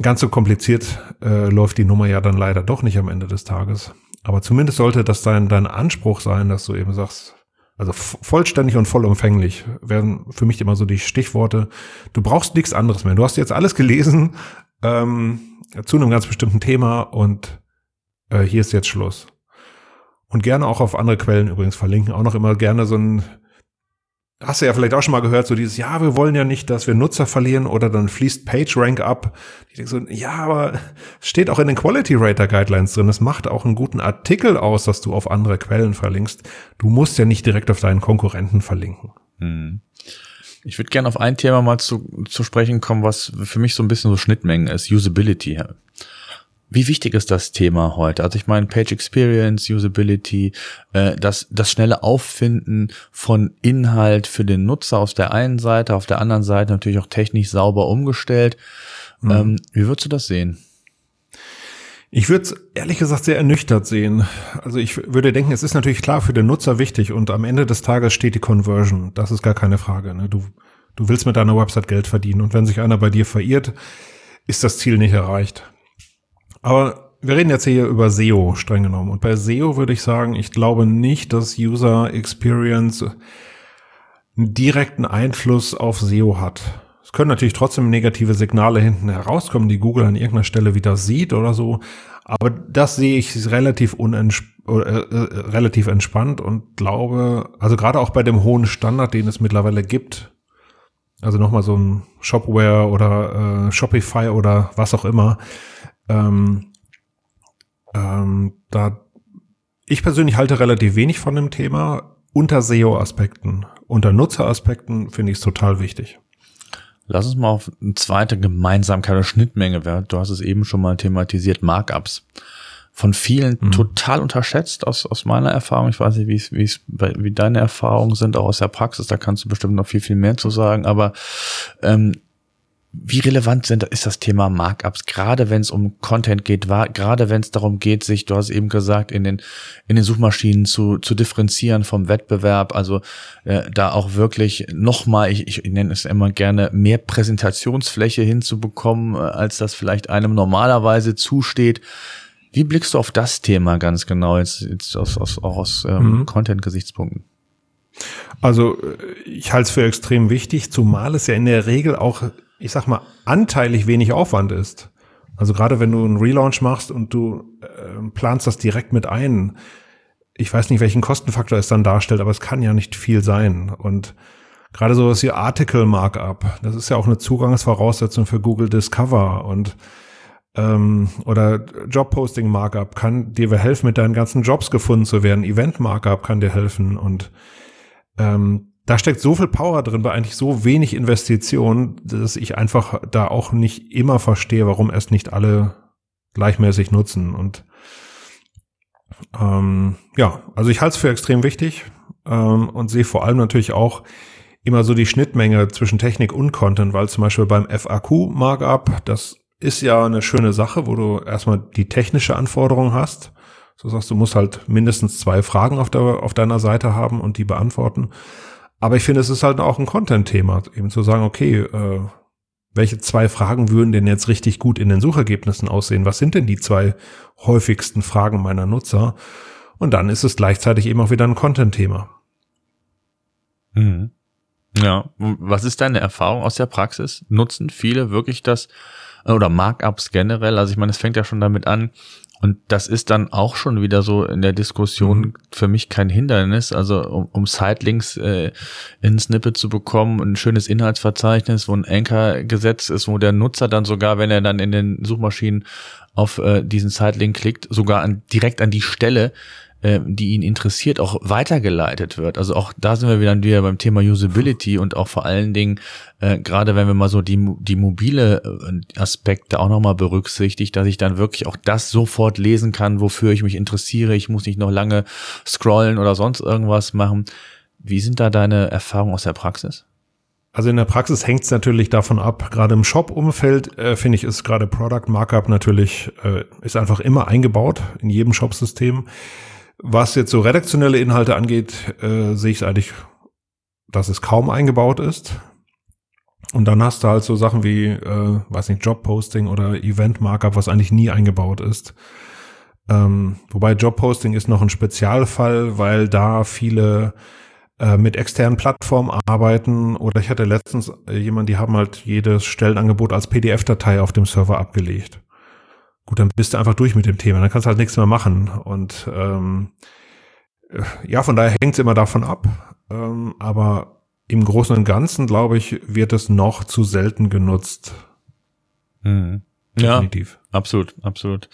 Ganz so kompliziert äh, läuft die Nummer ja dann leider doch nicht am Ende des Tages. Aber zumindest sollte das dein, dein Anspruch sein, dass du eben sagst, also vollständig und vollumfänglich wären für mich immer so die Stichworte. Du brauchst nichts anderes mehr. Du hast jetzt alles gelesen ähm, zu einem ganz bestimmten Thema und äh, hier ist jetzt Schluss. Und gerne auch auf andere Quellen übrigens verlinken. Auch noch immer gerne so ein, hast du ja vielleicht auch schon mal gehört, so dieses, ja, wir wollen ja nicht, dass wir Nutzer verlieren oder dann fließt PageRank ab. Ich denke so, ja, aber steht auch in den Quality Rater Guidelines drin. Es macht auch einen guten Artikel aus, dass du auf andere Quellen verlinkst. Du musst ja nicht direkt auf deinen Konkurrenten verlinken. Hm. Ich würde gerne auf ein Thema mal zu, zu sprechen kommen, was für mich so ein bisschen so Schnittmengen ist, Usability. Wie wichtig ist das Thema heute? Also ich meine, Page Experience, Usability, äh, das, das schnelle Auffinden von Inhalt für den Nutzer auf der einen Seite, auf der anderen Seite natürlich auch technisch sauber umgestellt. Mhm. Ähm, wie würdest du das sehen? Ich würde es ehrlich gesagt sehr ernüchtert sehen. Also ich würde denken, es ist natürlich klar für den Nutzer wichtig und am Ende des Tages steht die Conversion. Das ist gar keine Frage. Ne? Du, du willst mit deiner Website Geld verdienen und wenn sich einer bei dir verirrt, ist das Ziel nicht erreicht. Aber wir reden jetzt hier über SEO streng genommen. Und bei SEO würde ich sagen, ich glaube nicht, dass User Experience einen direkten Einfluss auf SEO hat. Es können natürlich trotzdem negative Signale hinten herauskommen, die Google an irgendeiner Stelle wieder sieht oder so. Aber das sehe ich relativ unentsp äh, äh, relativ entspannt und glaube, also gerade auch bei dem hohen Standard, den es mittlerweile gibt, also nochmal so ein Shopware oder äh, Shopify oder was auch immer, ähm, ähm, da ich persönlich halte relativ wenig von dem Thema. Unter SEO-Aspekten, unter Nutzeraspekten finde ich es total wichtig. Lass uns mal auf eine zweite Gemeinsamkeit oder Schnittmenge werden. Du hast es eben schon mal thematisiert, Markups. Von vielen mhm. total unterschätzt aus, aus meiner Erfahrung. Ich weiß nicht, wie es, wie es, wie deine Erfahrungen sind, auch aus der Praxis. Da kannst du bestimmt noch viel, viel mehr zu sagen. Aber ähm, wie relevant sind, ist das Thema Markups, gerade wenn es um Content geht, war, gerade wenn es darum geht, sich, du hast eben gesagt, in den, in den Suchmaschinen zu, zu differenzieren vom Wettbewerb, also äh, da auch wirklich nochmal, ich, ich nenne es immer gerne, mehr Präsentationsfläche hinzubekommen, äh, als das vielleicht einem normalerweise zusteht. Wie blickst du auf das Thema ganz genau, jetzt, jetzt aus, aus, auch aus ähm, mhm. Content-Gesichtspunkten? Also äh, ich halte es für extrem wichtig, zumal es ja in der Regel auch ich sag mal, anteilig wenig Aufwand ist. Also gerade wenn du einen Relaunch machst und du äh, planst das direkt mit ein, ich weiß nicht, welchen Kostenfaktor es dann darstellt, aber es kann ja nicht viel sein. Und gerade so was wie Article Markup, das ist ja auch eine Zugangsvoraussetzung für Google Discover und ähm, oder Job Posting Markup kann dir helfen, mit deinen ganzen Jobs gefunden zu werden. Event Markup kann dir helfen und ähm, da steckt so viel Power drin bei eigentlich so wenig Investitionen, dass ich einfach da auch nicht immer verstehe, warum es nicht alle gleichmäßig nutzen. Und ähm, ja, also ich halte es für extrem wichtig ähm, und sehe vor allem natürlich auch immer so die Schnittmenge zwischen Technik und Content, weil zum Beispiel beim FAQ-Markup, das ist ja eine schöne Sache, wo du erstmal die technische Anforderung hast. So sagst du, musst halt mindestens zwei Fragen auf, der, auf deiner Seite haben und die beantworten. Aber ich finde, es ist halt auch ein Content-Thema, eben zu sagen, okay, äh, welche zwei Fragen würden denn jetzt richtig gut in den Suchergebnissen aussehen? Was sind denn die zwei häufigsten Fragen meiner Nutzer? Und dann ist es gleichzeitig eben auch wieder ein Content-Thema. Mhm. Ja, was ist deine Erfahrung aus der Praxis? Nutzen viele wirklich das oder Markups generell? Also ich meine, es fängt ja schon damit an, und das ist dann auch schon wieder so in der Diskussion mhm. für mich kein Hindernis. Also um, um Sidelinks äh, in Snippet zu bekommen, ein schönes Inhaltsverzeichnis, wo ein Anchor gesetzt ist, wo der Nutzer dann sogar, wenn er dann in den Suchmaschinen auf äh, diesen Sidelink klickt, sogar an, direkt an die Stelle äh, die ihn interessiert, auch weitergeleitet wird. Also auch da sind wir wieder, wieder beim Thema Usability und auch vor allen Dingen, äh, gerade wenn wir mal so die, die mobile äh, Aspekte auch nochmal berücksichtigt, dass ich dann wirklich auch das sofort lesen kann, wofür ich mich interessiere. Ich muss nicht noch lange scrollen oder sonst irgendwas machen. Wie sind da deine Erfahrungen aus der Praxis? Also in der Praxis hängt es natürlich davon ab. Gerade im Shop-Umfeld äh, finde ich, ist gerade Product Markup natürlich äh, ist einfach immer eingebaut in jedem Shop-System. Was jetzt so redaktionelle Inhalte angeht, äh, sehe ich eigentlich, dass es kaum eingebaut ist. Und dann hast du halt so Sachen wie, äh, weiß nicht, Job-Posting oder Event-Markup, was eigentlich nie eingebaut ist. Ähm, wobei Job-Posting ist noch ein Spezialfall, weil da viele äh, mit externen Plattformen arbeiten oder ich hatte letztens äh, jemand, die haben halt jedes Stellenangebot als PDF-Datei auf dem Server abgelegt. Gut, dann bist du einfach durch mit dem Thema, dann kannst du halt nichts mehr machen und ähm, äh, ja, von daher hängt es immer davon ab, ähm, aber im Großen und Ganzen, glaube ich, wird es noch zu selten genutzt. Mhm. Definitiv. Ja, absolut, absolut.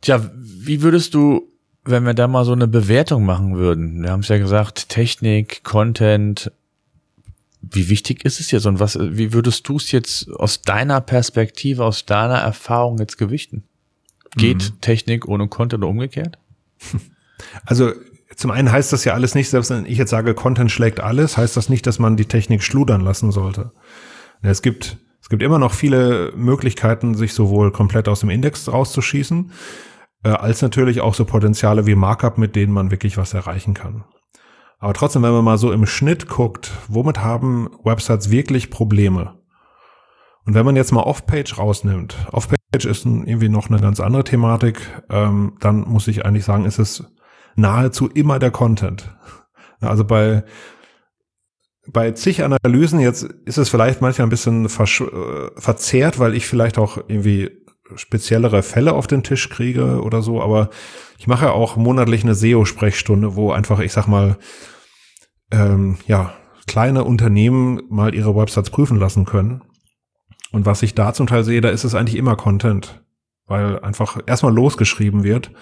Tja, wie würdest du wenn wir da mal so eine Bewertung machen würden, wir haben es ja gesagt, Technik, Content, wie wichtig ist es jetzt und was, wie würdest du es jetzt aus deiner Perspektive, aus deiner Erfahrung jetzt gewichten? Geht mhm. Technik ohne Content oder umgekehrt? Also zum einen heißt das ja alles nicht, selbst wenn ich jetzt sage, Content schlägt alles, heißt das nicht, dass man die Technik schludern lassen sollte. Es gibt, es gibt immer noch viele Möglichkeiten, sich sowohl komplett aus dem Index rauszuschießen, äh, als natürlich auch so Potenziale wie Markup, mit denen man wirklich was erreichen kann. Aber trotzdem, wenn man mal so im Schnitt guckt, womit haben Websites wirklich Probleme? Und wenn man jetzt mal Off-Page rausnimmt, Off-Page ist irgendwie noch eine ganz andere Thematik, ähm, dann muss ich eigentlich sagen, ist es nahezu immer der Content. Also bei bei zig Analysen, jetzt ist es vielleicht manchmal ein bisschen äh, verzerrt, weil ich vielleicht auch irgendwie speziellere Fälle auf den Tisch kriege oder so, aber ich mache auch monatlich eine SEO-Sprechstunde, wo einfach, ich sag mal, ähm, ja, kleine Unternehmen mal ihre Websites prüfen lassen können. Und was ich da zum Teil sehe, da ist es eigentlich immer Content, weil einfach erstmal losgeschrieben wird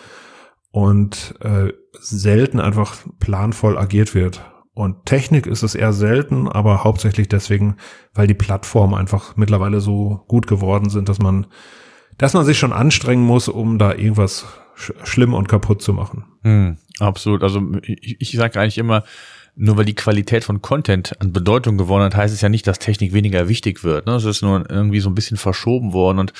und äh, selten einfach planvoll agiert wird. Und Technik ist es eher selten, aber hauptsächlich deswegen, weil die Plattformen einfach mittlerweile so gut geworden sind, dass man dass man sich schon anstrengen muss, um da irgendwas sch schlimm und kaputt zu machen. Hm, absolut. Also ich, ich sage eigentlich immer, nur weil die Qualität von Content an Bedeutung gewonnen hat, heißt es ja nicht, dass Technik weniger wichtig wird. Ne? Es ist nur irgendwie so ein bisschen verschoben worden und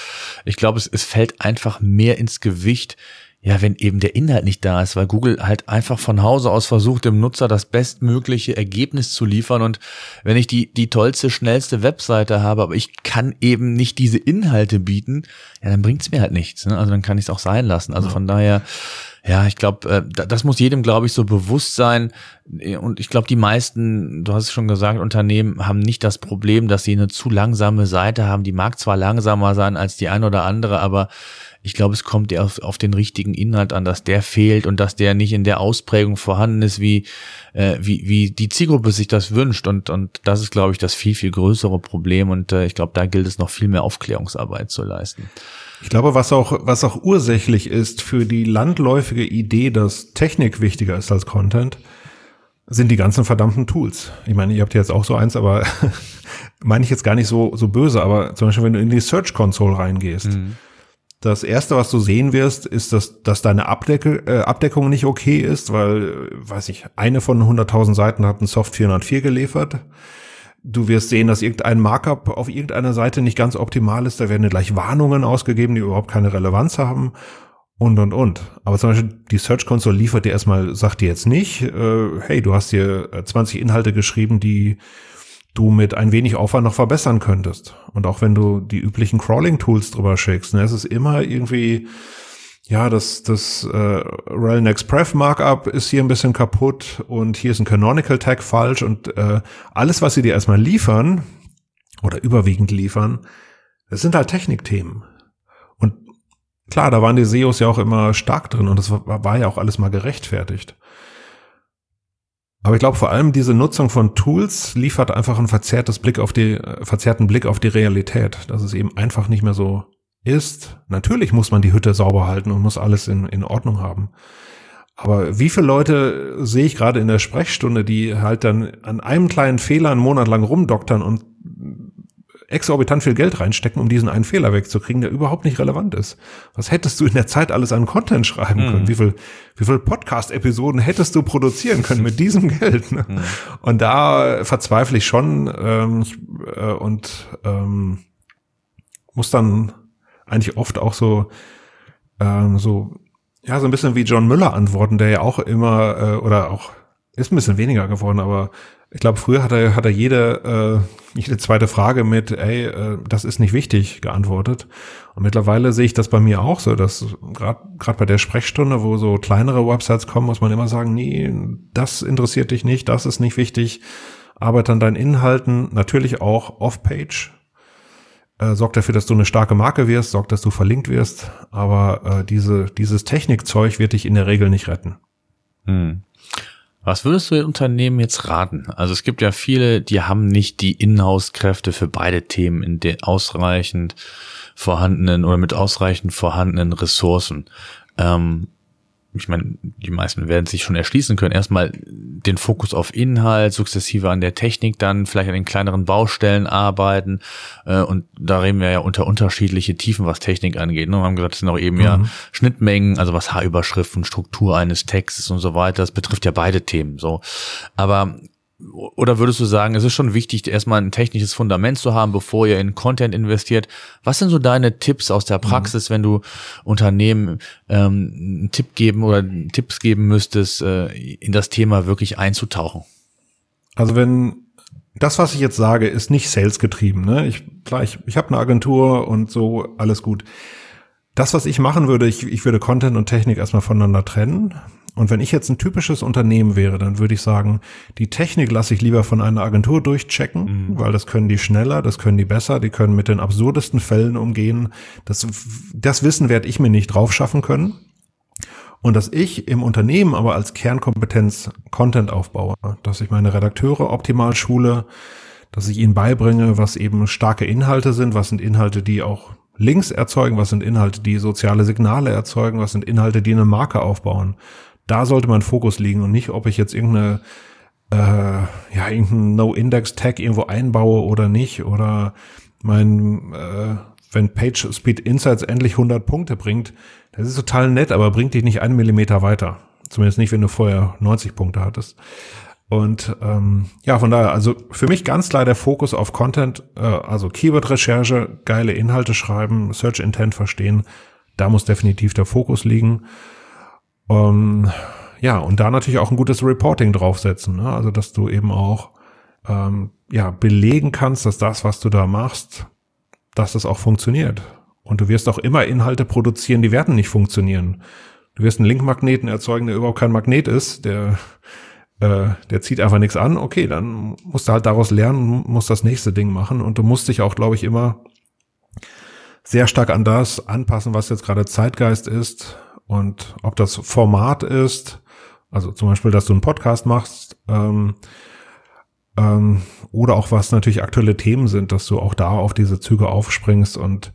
ich glaube, es, es fällt einfach mehr ins Gewicht, ja, wenn eben der Inhalt nicht da ist, weil Google halt einfach von Hause aus versucht, dem Nutzer das bestmögliche Ergebnis zu liefern. Und wenn ich die, die tollste, schnellste Webseite habe, aber ich kann eben nicht diese Inhalte bieten, ja, dann bringt's mir halt nichts. Ne? Also dann kann ich es auch sein lassen. Also von daher, ja, ich glaube, äh, das muss jedem, glaube ich, so bewusst sein. Und ich glaube, die meisten, du hast es schon gesagt, Unternehmen haben nicht das Problem, dass sie eine zu langsame Seite haben. Die mag zwar langsamer sein als die eine oder andere, aber ich glaube, es kommt eher auf, auf den richtigen Inhalt an, dass der fehlt und dass der nicht in der Ausprägung vorhanden ist, wie, äh, wie, wie die Zielgruppe sich das wünscht. Und, und das ist, glaube ich, das viel, viel größere Problem. Und äh, ich glaube, da gilt es noch viel mehr Aufklärungsarbeit zu leisten. Ich glaube, was auch, was auch ursächlich ist für die landläufige Idee, dass Technik wichtiger ist als Content, sind die ganzen verdammten Tools. Ich meine, ihr habt jetzt auch so eins, aber meine ich jetzt gar nicht so, so böse, aber zum Beispiel, wenn du in die Search Console reingehst, mhm. Das erste, was du sehen wirst, ist, dass, dass deine Abdecke, äh, Abdeckung nicht okay ist, weil, weiß ich, eine von 100.000 Seiten hat ein Soft 404 geliefert. Du wirst sehen, dass irgendein Markup auf irgendeiner Seite nicht ganz optimal ist. Da werden gleich Warnungen ausgegeben, die überhaupt keine Relevanz haben. Und, und, und. Aber zum Beispiel die Search Console liefert dir erstmal, sagt dir jetzt nicht, äh, hey, du hast hier 20 Inhalte geschrieben, die du mit ein wenig Aufwand noch verbessern könntest. Und auch wenn du die üblichen Crawling-Tools drüber schickst, ne, es ist immer irgendwie, ja, das, das äh, Rel Next Pref Markup ist hier ein bisschen kaputt und hier ist ein Canonical Tag falsch und äh, alles, was sie dir erstmal liefern oder überwiegend liefern, das sind halt Technikthemen. Und klar, da waren die SEOs ja auch immer stark drin und das war, war ja auch alles mal gerechtfertigt. Aber ich glaube vor allem diese Nutzung von Tools liefert einfach ein verzerrtes Blick auf die, äh, verzerrten Blick auf die Realität, dass es eben einfach nicht mehr so ist. Natürlich muss man die Hütte sauber halten und muss alles in, in Ordnung haben. Aber wie viele Leute sehe ich gerade in der Sprechstunde, die halt dann an einem kleinen Fehler einen Monat lang rumdoktern und exorbitant viel Geld reinstecken, um diesen einen Fehler wegzukriegen, der überhaupt nicht relevant ist. Was hättest du in der Zeit alles an Content schreiben können? Mhm. Wie viel, wie viel Podcast-Episoden hättest du produzieren können mit diesem Geld? Ne? Mhm. Und da verzweifle ich schon ähm, äh, und ähm, muss dann eigentlich oft auch so ähm, so ja so ein bisschen wie John Müller antworten, der ja auch immer äh, oder auch ist ein bisschen weniger geworden, aber ich glaube, früher hat er, hat er jede, äh, jede zweite Frage mit, ey, äh, das ist nicht wichtig, geantwortet. Und mittlerweile sehe ich das bei mir auch so, dass gerade bei der Sprechstunde, wo so kleinere Websites kommen, muss man immer sagen, nee, das interessiert dich nicht, das ist nicht wichtig. Arbeite an deinen Inhalten, natürlich auch off-page. Äh, sorgt dafür, dass du eine starke Marke wirst, sorgt, dass du verlinkt wirst. Aber äh, diese, dieses Technikzeug wird dich in der Regel nicht retten. Hm. Was würdest du den Unternehmen jetzt raten? Also es gibt ja viele, die haben nicht die Inhouse-Kräfte für beide Themen in den ausreichend vorhandenen oder mit ausreichend vorhandenen Ressourcen. Ähm, ich meine, die meisten werden sich schon erschließen können. Erstmal den Fokus auf Inhalt, sukzessive an der Technik, dann vielleicht an den kleineren Baustellen arbeiten. Äh, und da reden wir ja unter unterschiedliche Tiefen, was Technik angeht. Ne? Wir haben gesagt, das sind auch eben mhm. ja Schnittmengen, also was Haarüberschriften, Struktur eines Textes und so weiter. Das betrifft ja beide Themen. So, aber oder würdest du sagen, es ist schon wichtig, erstmal ein technisches Fundament zu haben, bevor ihr in Content investiert? Was sind so deine Tipps aus der Praxis, mhm. wenn du Unternehmen ähm, einen Tipp geben oder Tipps geben müsstest, äh, in das Thema wirklich einzutauchen? Also wenn das, was ich jetzt sage, ist nicht sales getrieben. Ne? Ich, klar, ich, ich habe eine Agentur und so, alles gut. Das, was ich machen würde, ich, ich würde Content und Technik erstmal voneinander trennen. Und wenn ich jetzt ein typisches Unternehmen wäre, dann würde ich sagen, die Technik lasse ich lieber von einer Agentur durchchecken, mhm. weil das können die schneller, das können die besser, die können mit den absurdesten Fällen umgehen. Das, das Wissen werde ich mir nicht drauf schaffen können. Und dass ich im Unternehmen aber als Kernkompetenz Content aufbaue, dass ich meine Redakteure optimal schule, dass ich ihnen beibringe, was eben starke Inhalte sind, was sind Inhalte, die auch Links erzeugen, was sind Inhalte, die soziale Signale erzeugen, was sind Inhalte, die eine Marke aufbauen da sollte mein Fokus liegen und nicht, ob ich jetzt irgendeine äh, ja, irgendeinen No-Index-Tag irgendwo einbaue oder nicht oder mein, äh, wenn Page Speed Insights endlich 100 Punkte bringt, das ist total nett, aber bringt dich nicht einen Millimeter weiter. Zumindest nicht, wenn du vorher 90 Punkte hattest. Und ähm, ja, von daher, also für mich ganz klar der Fokus auf Content, äh, also Keyword-Recherche, geile Inhalte schreiben, Search Intent verstehen, da muss definitiv der Fokus liegen. Ähm, ja, und da natürlich auch ein gutes Reporting draufsetzen. Ne? Also, dass du eben auch ähm, ja, belegen kannst, dass das, was du da machst, dass das auch funktioniert. Und du wirst auch immer Inhalte produzieren, die werden nicht funktionieren. Du wirst einen Linkmagneten erzeugen, der überhaupt kein Magnet ist, der, äh, der zieht einfach nichts an. Okay, dann musst du halt daraus lernen, musst das nächste Ding machen. Und du musst dich auch, glaube ich, immer sehr stark an das anpassen, was jetzt gerade Zeitgeist ist und ob das Format ist, also zum Beispiel, dass du einen Podcast machst, ähm, ähm, oder auch was natürlich aktuelle Themen sind, dass du auch da auf diese Züge aufspringst. Und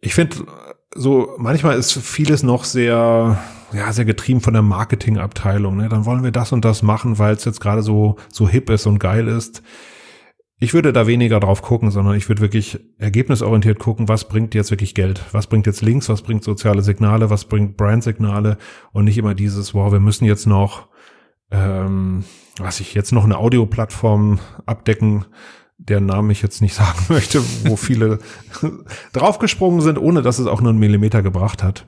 ich finde, so manchmal ist vieles noch sehr, ja, sehr getrieben von der Marketingabteilung. Ne? Dann wollen wir das und das machen, weil es jetzt gerade so, so hip ist und geil ist. Ich würde da weniger drauf gucken, sondern ich würde wirklich ergebnisorientiert gucken, was bringt jetzt wirklich Geld? Was bringt jetzt Links? Was bringt soziale Signale? Was bringt Brandsignale? Und nicht immer dieses, wow, wir müssen jetzt noch, ähm, was ich jetzt noch eine Audioplattform abdecken, deren Namen ich jetzt nicht sagen möchte, wo viele draufgesprungen sind, ohne dass es auch nur einen Millimeter gebracht hat.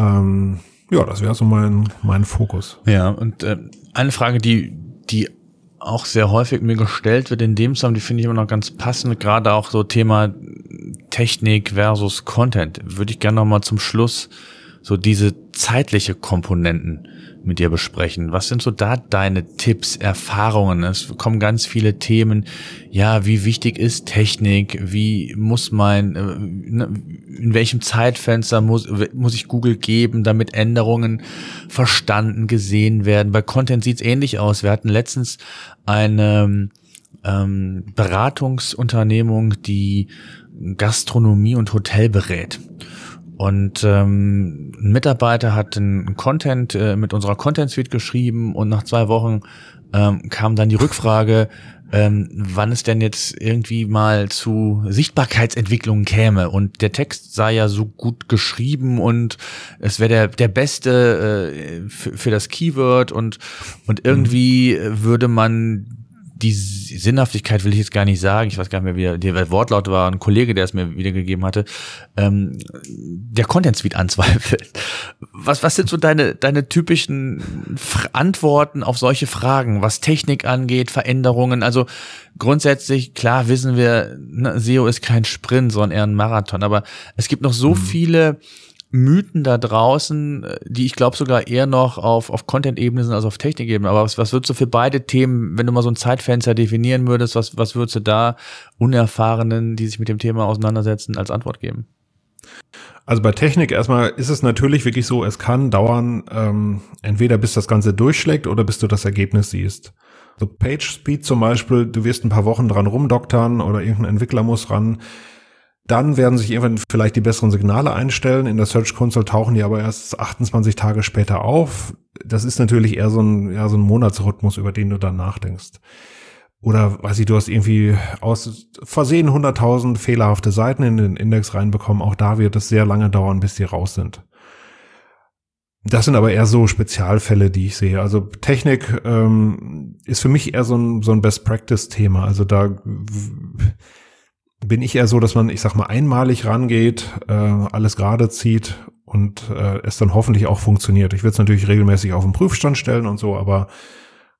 Ähm, ja, das wäre so mein, mein Fokus. Ja, und äh, eine Frage, die, die auch sehr häufig mir gestellt wird in dem Zusammenhang, die finde ich immer noch ganz passend, gerade auch so Thema Technik versus Content. Würde ich gerne noch mal zum Schluss so diese zeitliche Komponenten mit dir besprechen. Was sind so da deine Tipps, Erfahrungen? Es kommen ganz viele Themen. Ja, wie wichtig ist Technik? Wie muss mein, äh, ne, in welchem Zeitfenster muss, muss ich Google geben, damit Änderungen verstanden, gesehen werden? Bei Content sieht es ähnlich aus. Wir hatten letztens eine ähm, Beratungsunternehmung, die Gastronomie und Hotel berät. Und ähm, ein Mitarbeiter hat einen Content äh, mit unserer Content Suite geschrieben und nach zwei Wochen ähm, kam dann die Rückfrage, ähm, wann es denn jetzt irgendwie mal zu Sichtbarkeitsentwicklungen käme. Und der Text sei ja so gut geschrieben und es wäre der, der beste äh, für, für das Keyword und, und irgendwie würde man die Sinnhaftigkeit will ich jetzt gar nicht sagen, ich weiß gar nicht mehr, wie der Wortlaut war, ein Kollege, der es mir wiedergegeben hatte, ähm, der Content Suite anzweifelt. Was, was sind so deine, deine typischen Antworten auf solche Fragen, was Technik angeht, Veränderungen? Also grundsätzlich, klar wissen wir, ne, SEO ist kein Sprint, sondern eher ein Marathon, aber es gibt noch so mhm. viele Mythen da draußen, äh, die ich glaube sogar eher noch auf, auf Content-Ebene sind als auf Technik-Ebene. Aber was, was würdest du für beide Themen, wenn du mal so ein Zeitfenster definieren würdest, was, was würdest du da Unerfahrenen, die sich mit dem Thema auseinandersetzen, als Antwort geben? Also bei Technik erstmal ist es natürlich wirklich so, es kann dauern, ähm, entweder bis das Ganze durchschlägt oder bis du das Ergebnis siehst. So Page Speed zum Beispiel, du wirst ein paar Wochen dran rumdoktern oder irgendein Entwickler muss ran dann werden sich irgendwann vielleicht die besseren Signale einstellen. In der Search Console tauchen die aber erst 28 Tage später auf. Das ist natürlich eher so ein, ja, so ein Monatsrhythmus, über den du dann nachdenkst. Oder weiß ich, du hast irgendwie aus Versehen 100.000 fehlerhafte Seiten in den Index reinbekommen. Auch da wird es sehr lange dauern, bis die raus sind. Das sind aber eher so Spezialfälle, die ich sehe. Also Technik ähm, ist für mich eher so ein, so ein Best-Practice-Thema. Also da bin ich eher so, dass man, ich sag mal, einmalig rangeht, äh, alles gerade zieht und äh, es dann hoffentlich auch funktioniert. Ich würde es natürlich regelmäßig auf den Prüfstand stellen und so, aber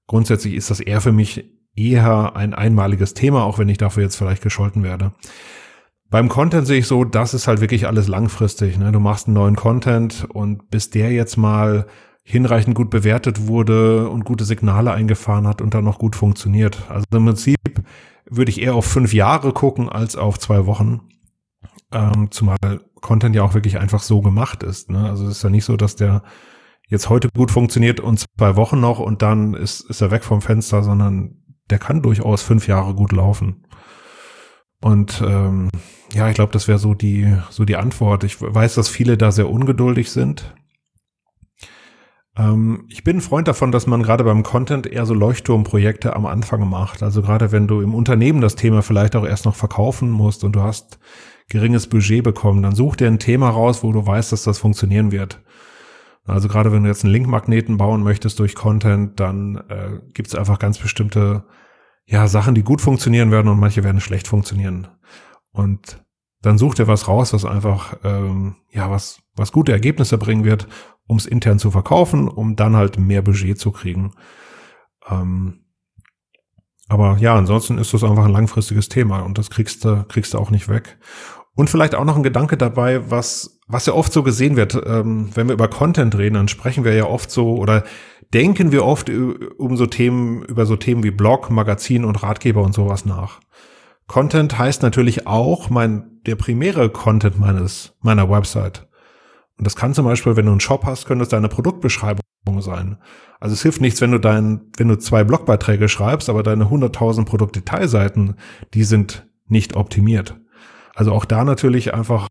grundsätzlich ist das eher für mich eher ein einmaliges Thema, auch wenn ich dafür jetzt vielleicht gescholten werde. Beim Content sehe ich so, das ist halt wirklich alles langfristig. Ne? Du machst einen neuen Content und bis der jetzt mal hinreichend gut bewertet wurde und gute Signale eingefahren hat und dann noch gut funktioniert. Also im Prinzip würde ich eher auf fünf Jahre gucken als auf zwei Wochen. Ähm, zumal Content ja auch wirklich einfach so gemacht ist. Ne? Also es ist ja nicht so, dass der jetzt heute gut funktioniert und zwei Wochen noch und dann ist, ist er weg vom Fenster, sondern der kann durchaus fünf Jahre gut laufen. Und ähm, ja, ich glaube, das wäre so die so die Antwort. Ich weiß, dass viele da sehr ungeduldig sind ich bin ein Freund davon, dass man gerade beim Content eher so Leuchtturmprojekte am Anfang macht. Also gerade wenn du im Unternehmen das Thema vielleicht auch erst noch verkaufen musst und du hast geringes Budget bekommen, dann such dir ein Thema raus, wo du weißt, dass das funktionieren wird. Also gerade wenn du jetzt einen Linkmagneten bauen möchtest durch Content, dann äh, gibt es einfach ganz bestimmte ja, Sachen, die gut funktionieren werden und manche werden schlecht funktionieren. Und dann such dir was raus, was einfach ähm, ja was was gute Ergebnisse bringen wird um es intern zu verkaufen, um dann halt mehr Budget zu kriegen. Ähm, aber ja, ansonsten ist das einfach ein langfristiges Thema und das kriegst du, kriegst du auch nicht weg. Und vielleicht auch noch ein Gedanke dabei, was, was ja oft so gesehen wird, ähm, wenn wir über Content reden, dann sprechen wir ja oft so oder denken wir oft um so Themen, über so Themen wie Blog, Magazin und Ratgeber und sowas nach. Content heißt natürlich auch mein, der primäre Content meines, meiner Website. Und das kann zum Beispiel, wenn du einen Shop hast, könnte es deine Produktbeschreibung sein. Also es hilft nichts, wenn du dein, wenn du zwei Blogbeiträge schreibst, aber deine 100.000 Produktdetailseiten, die sind nicht optimiert. Also auch da natürlich einfach,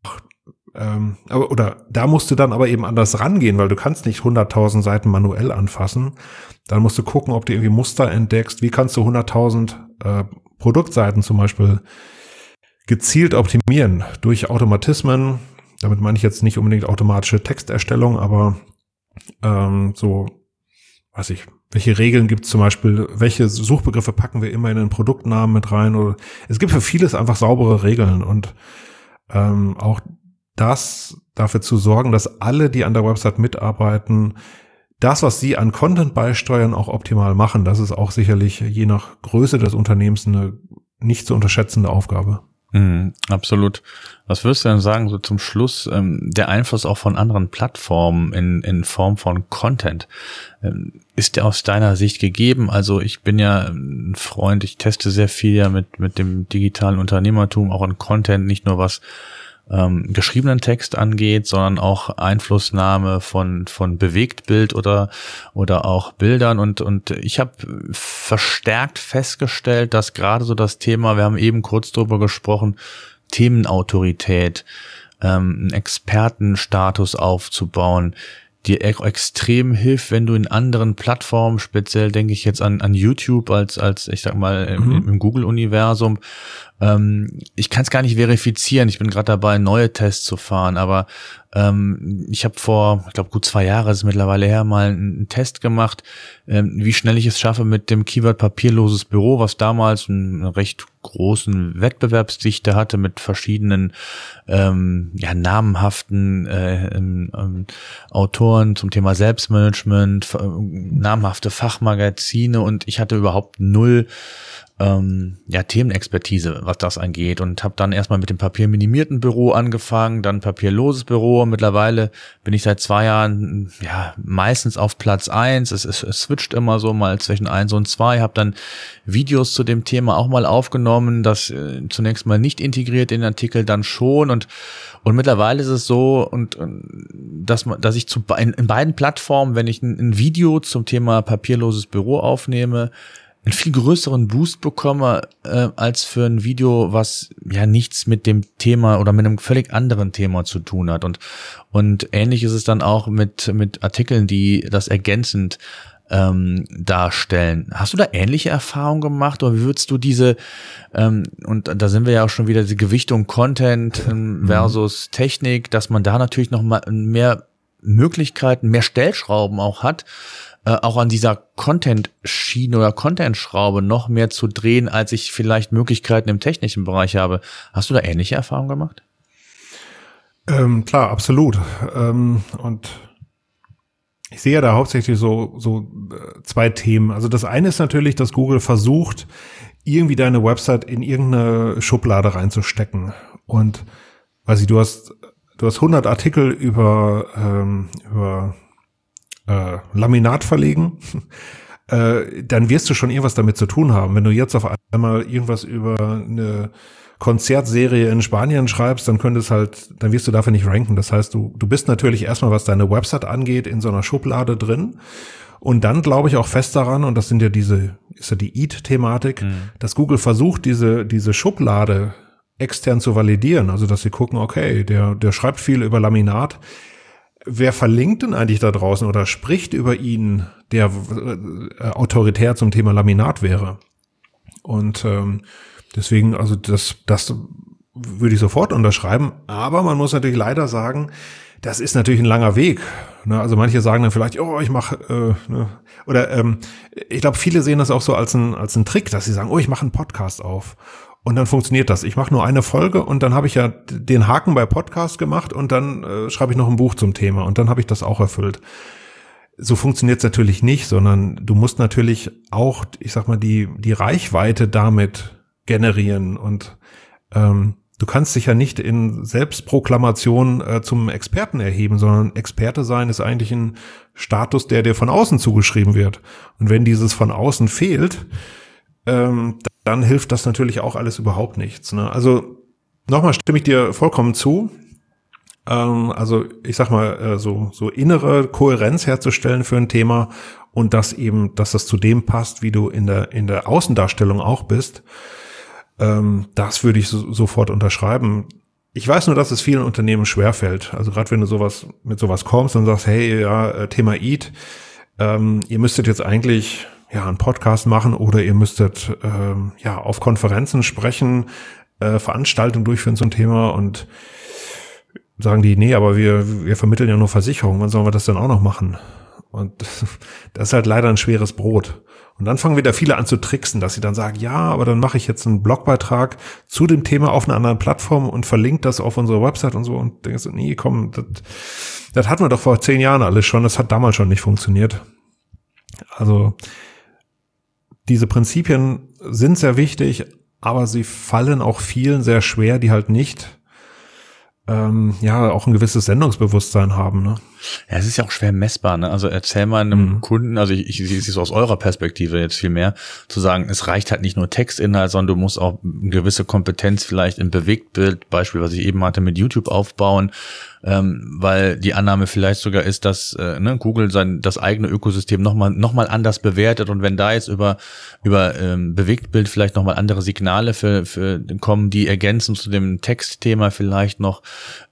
ähm, oder da musst du dann aber eben anders rangehen, weil du kannst nicht 100.000 Seiten manuell anfassen. Dann musst du gucken, ob du irgendwie Muster entdeckst. Wie kannst du 100.000 äh, Produktseiten zum Beispiel gezielt optimieren durch Automatismen, damit meine ich jetzt nicht unbedingt automatische Texterstellung, aber ähm, so, weiß ich, welche Regeln gibt es zum Beispiel, welche Suchbegriffe packen wir immer in den Produktnamen mit rein oder es gibt für vieles einfach saubere Regeln und ähm, auch das dafür zu sorgen, dass alle, die an der Website mitarbeiten, das, was sie an Content beisteuern, auch optimal machen. Das ist auch sicherlich je nach Größe des Unternehmens eine nicht zu unterschätzende Aufgabe. Mhm, absolut. Was würdest du denn sagen, so zum Schluss, ähm, der Einfluss auch von anderen Plattformen in, in Form von Content? Ähm, ist der aus deiner Sicht gegeben? Also ich bin ja ein Freund, ich teste sehr viel ja mit, mit dem digitalen Unternehmertum, auch in Content, nicht nur was ähm, geschriebenen Text angeht, sondern auch Einflussnahme von von Bewegtbild oder oder auch Bildern und und ich habe verstärkt festgestellt, dass gerade so das Thema, wir haben eben kurz drüber gesprochen, Themenautorität ähm, einen Expertenstatus aufzubauen, dir extrem hilft, wenn du in anderen Plattformen, speziell denke ich jetzt an, an YouTube als, als ich sag mal im, mhm. im Google-Universum, ähm, ich kann es gar nicht verifizieren. Ich bin gerade dabei, neue Tests zu fahren, aber ähm, ich habe vor, ich glaube gut zwei Jahre ist mittlerweile her, mal einen, Test gemacht, ähm, wie schnell ich es schaffe mit dem Keyword papierloses Büro, was damals einen recht großen Wettbewerbsdichte hatte mit verschiedenen ähm, ja, namenhaften äh, ähm, Autoren zum Thema Selbstmanagement, namhafte Fachmagazine und ich hatte überhaupt null ähm, ja, Themenexpertise, was das angeht. Und habe dann erstmal mit dem papierminimierten Büro angefangen, dann papierloses Büro. Mittlerweile bin ich seit zwei Jahren ja meistens auf Platz eins. Es, es, es switcht immer so mal zwischen eins und zwei. Habe dann Videos zu dem Thema auch mal aufgenommen, das äh, zunächst mal nicht integriert in den Artikel, dann schon. Und, und mittlerweile ist es so, und, und dass, man, dass ich zu, in, in beiden Plattformen, wenn ich ein, ein Video zum Thema papierloses Büro aufnehme, einen viel größeren Boost bekomme äh, als für ein Video, was ja nichts mit dem Thema oder mit einem völlig anderen Thema zu tun hat. Und, und ähnlich ist es dann auch mit, mit Artikeln, die das ergänzend ähm, darstellen. Hast du da ähnliche Erfahrungen gemacht oder wie würdest du diese, ähm, und da sind wir ja auch schon wieder die Gewichtung Content ähm, mhm. versus Technik, dass man da natürlich noch mal mehr Möglichkeiten, mehr Stellschrauben auch hat, äh, auch an dieser Content-Schiene oder Content-Schraube noch mehr zu drehen, als ich vielleicht Möglichkeiten im technischen Bereich habe. Hast du da ähnliche Erfahrungen gemacht? Ähm, klar, absolut. Ähm, und ich sehe da hauptsächlich so, so äh, zwei Themen. Also das eine ist natürlich, dass Google versucht, irgendwie deine Website in irgendeine Schublade reinzustecken. Und weiß ich, du hast, du hast 100 Artikel über, ähm, über äh, Laminat verlegen, äh, dann wirst du schon irgendwas damit zu tun haben. Wenn du jetzt auf einmal irgendwas über eine Konzertserie in Spanien schreibst, dann könntest halt, dann wirst du dafür nicht ranken. Das heißt, du, du bist natürlich erstmal, was deine Website angeht, in so einer Schublade drin. Und dann glaube ich auch fest daran, und das sind ja diese, ist ja die Eat-Thematik, mhm. dass Google versucht, diese, diese Schublade extern zu validieren. Also, dass sie gucken, okay, der, der schreibt viel über Laminat wer verlinkt denn eigentlich da draußen oder spricht über ihn, der äh, autoritär zum Thema Laminat wäre? Und ähm, deswegen, also das, das würde ich sofort unterschreiben. Aber man muss natürlich leider sagen, das ist natürlich ein langer Weg. Ne? Also manche sagen dann vielleicht, oh, ich mache, äh, ne? oder ähm, ich glaube, viele sehen das auch so als ein, als ein Trick, dass sie sagen, oh, ich mache einen Podcast auf. Und dann funktioniert das. Ich mache nur eine Folge und dann habe ich ja den Haken bei Podcast gemacht und dann äh, schreibe ich noch ein Buch zum Thema und dann habe ich das auch erfüllt. So funktioniert es natürlich nicht, sondern du musst natürlich auch, ich sag mal, die, die Reichweite damit generieren und ähm, du kannst dich ja nicht in Selbstproklamation äh, zum Experten erheben, sondern Experte sein ist eigentlich ein Status, der dir von außen zugeschrieben wird. Und wenn dieses von außen fehlt, ähm, dann hilft das natürlich auch alles überhaupt nichts. Ne? Also nochmal stimme ich dir vollkommen zu. Ähm, also ich sag mal, äh, so, so innere Kohärenz herzustellen für ein Thema und das eben, dass das zu dem passt, wie du in der, in der Außendarstellung auch bist. Ähm, das würde ich so, sofort unterschreiben. Ich weiß nur, dass es vielen Unternehmen schwerfällt. Also gerade wenn du sowas mit sowas kommst und sagst, hey, ja, äh, Thema Eat, ähm, ihr müsstet jetzt eigentlich ja, einen Podcast machen oder ihr müsstet ähm, ja auf Konferenzen sprechen, äh, Veranstaltungen durchführen zum Thema und sagen die, nee, aber wir, wir vermitteln ja nur Versicherungen, wann sollen wir das denn auch noch machen? Und das ist halt leider ein schweres Brot. Und dann fangen wieder viele an zu tricksen, dass sie dann sagen, ja, aber dann mache ich jetzt einen Blogbeitrag zu dem Thema auf einer anderen Plattform und verlinke das auf unsere Website und so und denkst, nee, komm, das, das hatten wir doch vor zehn Jahren alles schon, das hat damals schon nicht funktioniert. Also diese Prinzipien sind sehr wichtig, aber sie fallen auch vielen sehr schwer, die halt nicht ähm, ja auch ein gewisses Sendungsbewusstsein haben. Ne? Ja, es ist ja auch schwer messbar. Ne? Also erzähl mal einem mhm. Kunden, also ich, ich, ich sehe es aus eurer Perspektive jetzt viel mehr, zu sagen, es reicht halt nicht nur Textinhalt, sondern du musst auch eine gewisse Kompetenz vielleicht im Bewegtbild, Beispiel, was ich eben hatte, mit YouTube aufbauen ähm, weil die Annahme vielleicht sogar ist, dass äh, ne, Google sein das eigene Ökosystem nochmal noch mal anders bewertet und wenn da jetzt über über ähm, Bewegtbild vielleicht nochmal andere Signale für, für kommen, die ergänzen zu dem Textthema vielleicht noch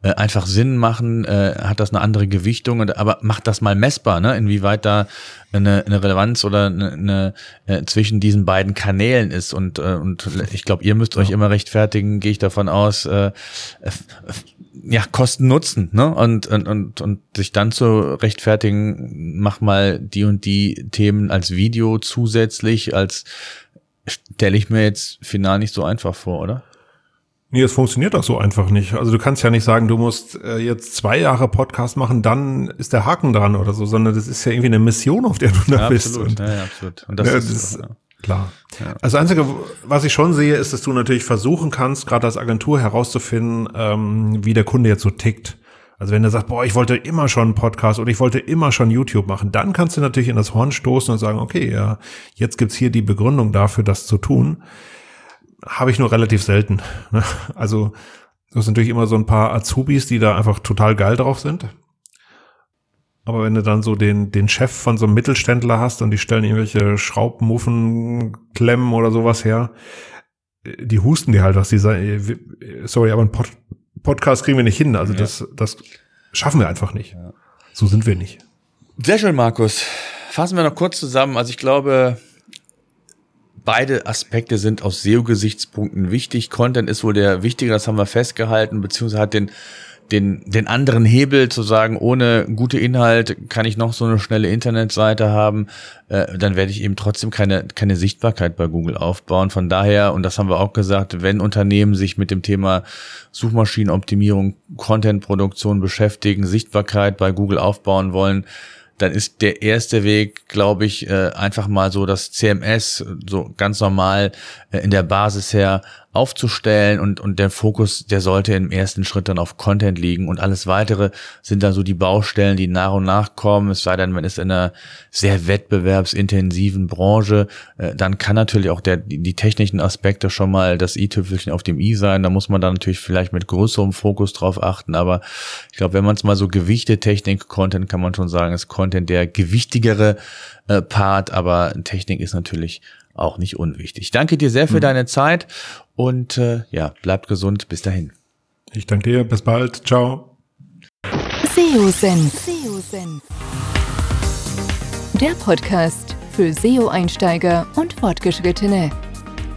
äh, einfach Sinn machen, äh, hat das eine andere Gewichtung, aber macht das mal messbar, ne? inwieweit da eine, eine Relevanz oder eine, eine äh, zwischen diesen beiden Kanälen ist und äh, und ich glaube, ihr müsst euch immer rechtfertigen, gehe ich davon aus, äh, ja, Kosten nutzen, ne? Und, und, und, und sich dann zu rechtfertigen, mach mal die und die Themen als Video zusätzlich, als stelle ich mir jetzt final nicht so einfach vor, oder? Nee, es funktioniert auch so einfach nicht. Also du kannst ja nicht sagen, du musst äh, jetzt zwei Jahre Podcast machen, dann ist der Haken dran oder so, sondern das ist ja irgendwie eine Mission, auf der du da ja, bist. Absolut, und, ja, absolut. Und das, ja, ist, das, ja. Klar. Ja. Also das Einzige, was ich schon sehe, ist, dass du natürlich versuchen kannst, gerade als Agentur herauszufinden, ähm, wie der Kunde jetzt so tickt. Also wenn er sagt, boah, ich wollte immer schon einen Podcast oder ich wollte immer schon YouTube machen, dann kannst du natürlich in das Horn stoßen und sagen, okay, ja, jetzt gibt's hier die Begründung dafür, das zu tun. Habe ich nur relativ selten. Ne? Also das sind natürlich immer so ein paar Azubis, die da einfach total geil drauf sind. Aber wenn du dann so den, den Chef von so einem Mittelständler hast und die stellen irgendwelche Schraubmuffen, Klemmen oder sowas her, die husten die halt aus dieser, sorry, aber ein Pod, Podcast kriegen wir nicht hin. Also ja. das, das schaffen wir einfach nicht. Ja. So sind wir nicht. Sehr schön, Markus. Fassen wir noch kurz zusammen. Also ich glaube, beide Aspekte sind aus SEO-Gesichtspunkten wichtig. Content ist wohl der wichtige, das haben wir festgehalten, beziehungsweise hat den den, den anderen Hebel zu sagen, ohne gute Inhalt kann ich noch so eine schnelle Internetseite haben, äh, dann werde ich eben trotzdem keine, keine Sichtbarkeit bei Google aufbauen. Von daher, und das haben wir auch gesagt, wenn Unternehmen sich mit dem Thema Suchmaschinenoptimierung, Contentproduktion beschäftigen, Sichtbarkeit bei Google aufbauen wollen, dann ist der erste Weg, glaube ich, äh, einfach mal so das CMS so ganz normal äh, in der Basis her aufzustellen und, und der Fokus, der sollte im ersten Schritt dann auf Content liegen und alles weitere sind dann so die Baustellen, die nach und nach kommen, es sei denn, man ist in einer sehr wettbewerbsintensiven Branche, äh, dann kann natürlich auch der, die technischen Aspekte schon mal das i-Tüpfelchen auf dem i sein, da muss man dann natürlich vielleicht mit größerem Fokus drauf achten, aber ich glaube, wenn man es mal so gewichte Technik, Content kann man schon sagen, ist Content der gewichtigere äh, Part, aber Technik ist natürlich auch nicht unwichtig. Danke dir sehr für mhm. deine Zeit und äh, ja, bleibt gesund. Bis dahin. Ich danke dir. Bis bald. Ciao. SEO-Senf. Der Podcast für SEO-Einsteiger und Fortgeschrittene.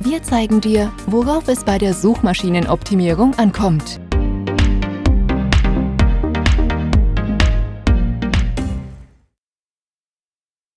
Wir zeigen dir, worauf es bei der Suchmaschinenoptimierung ankommt.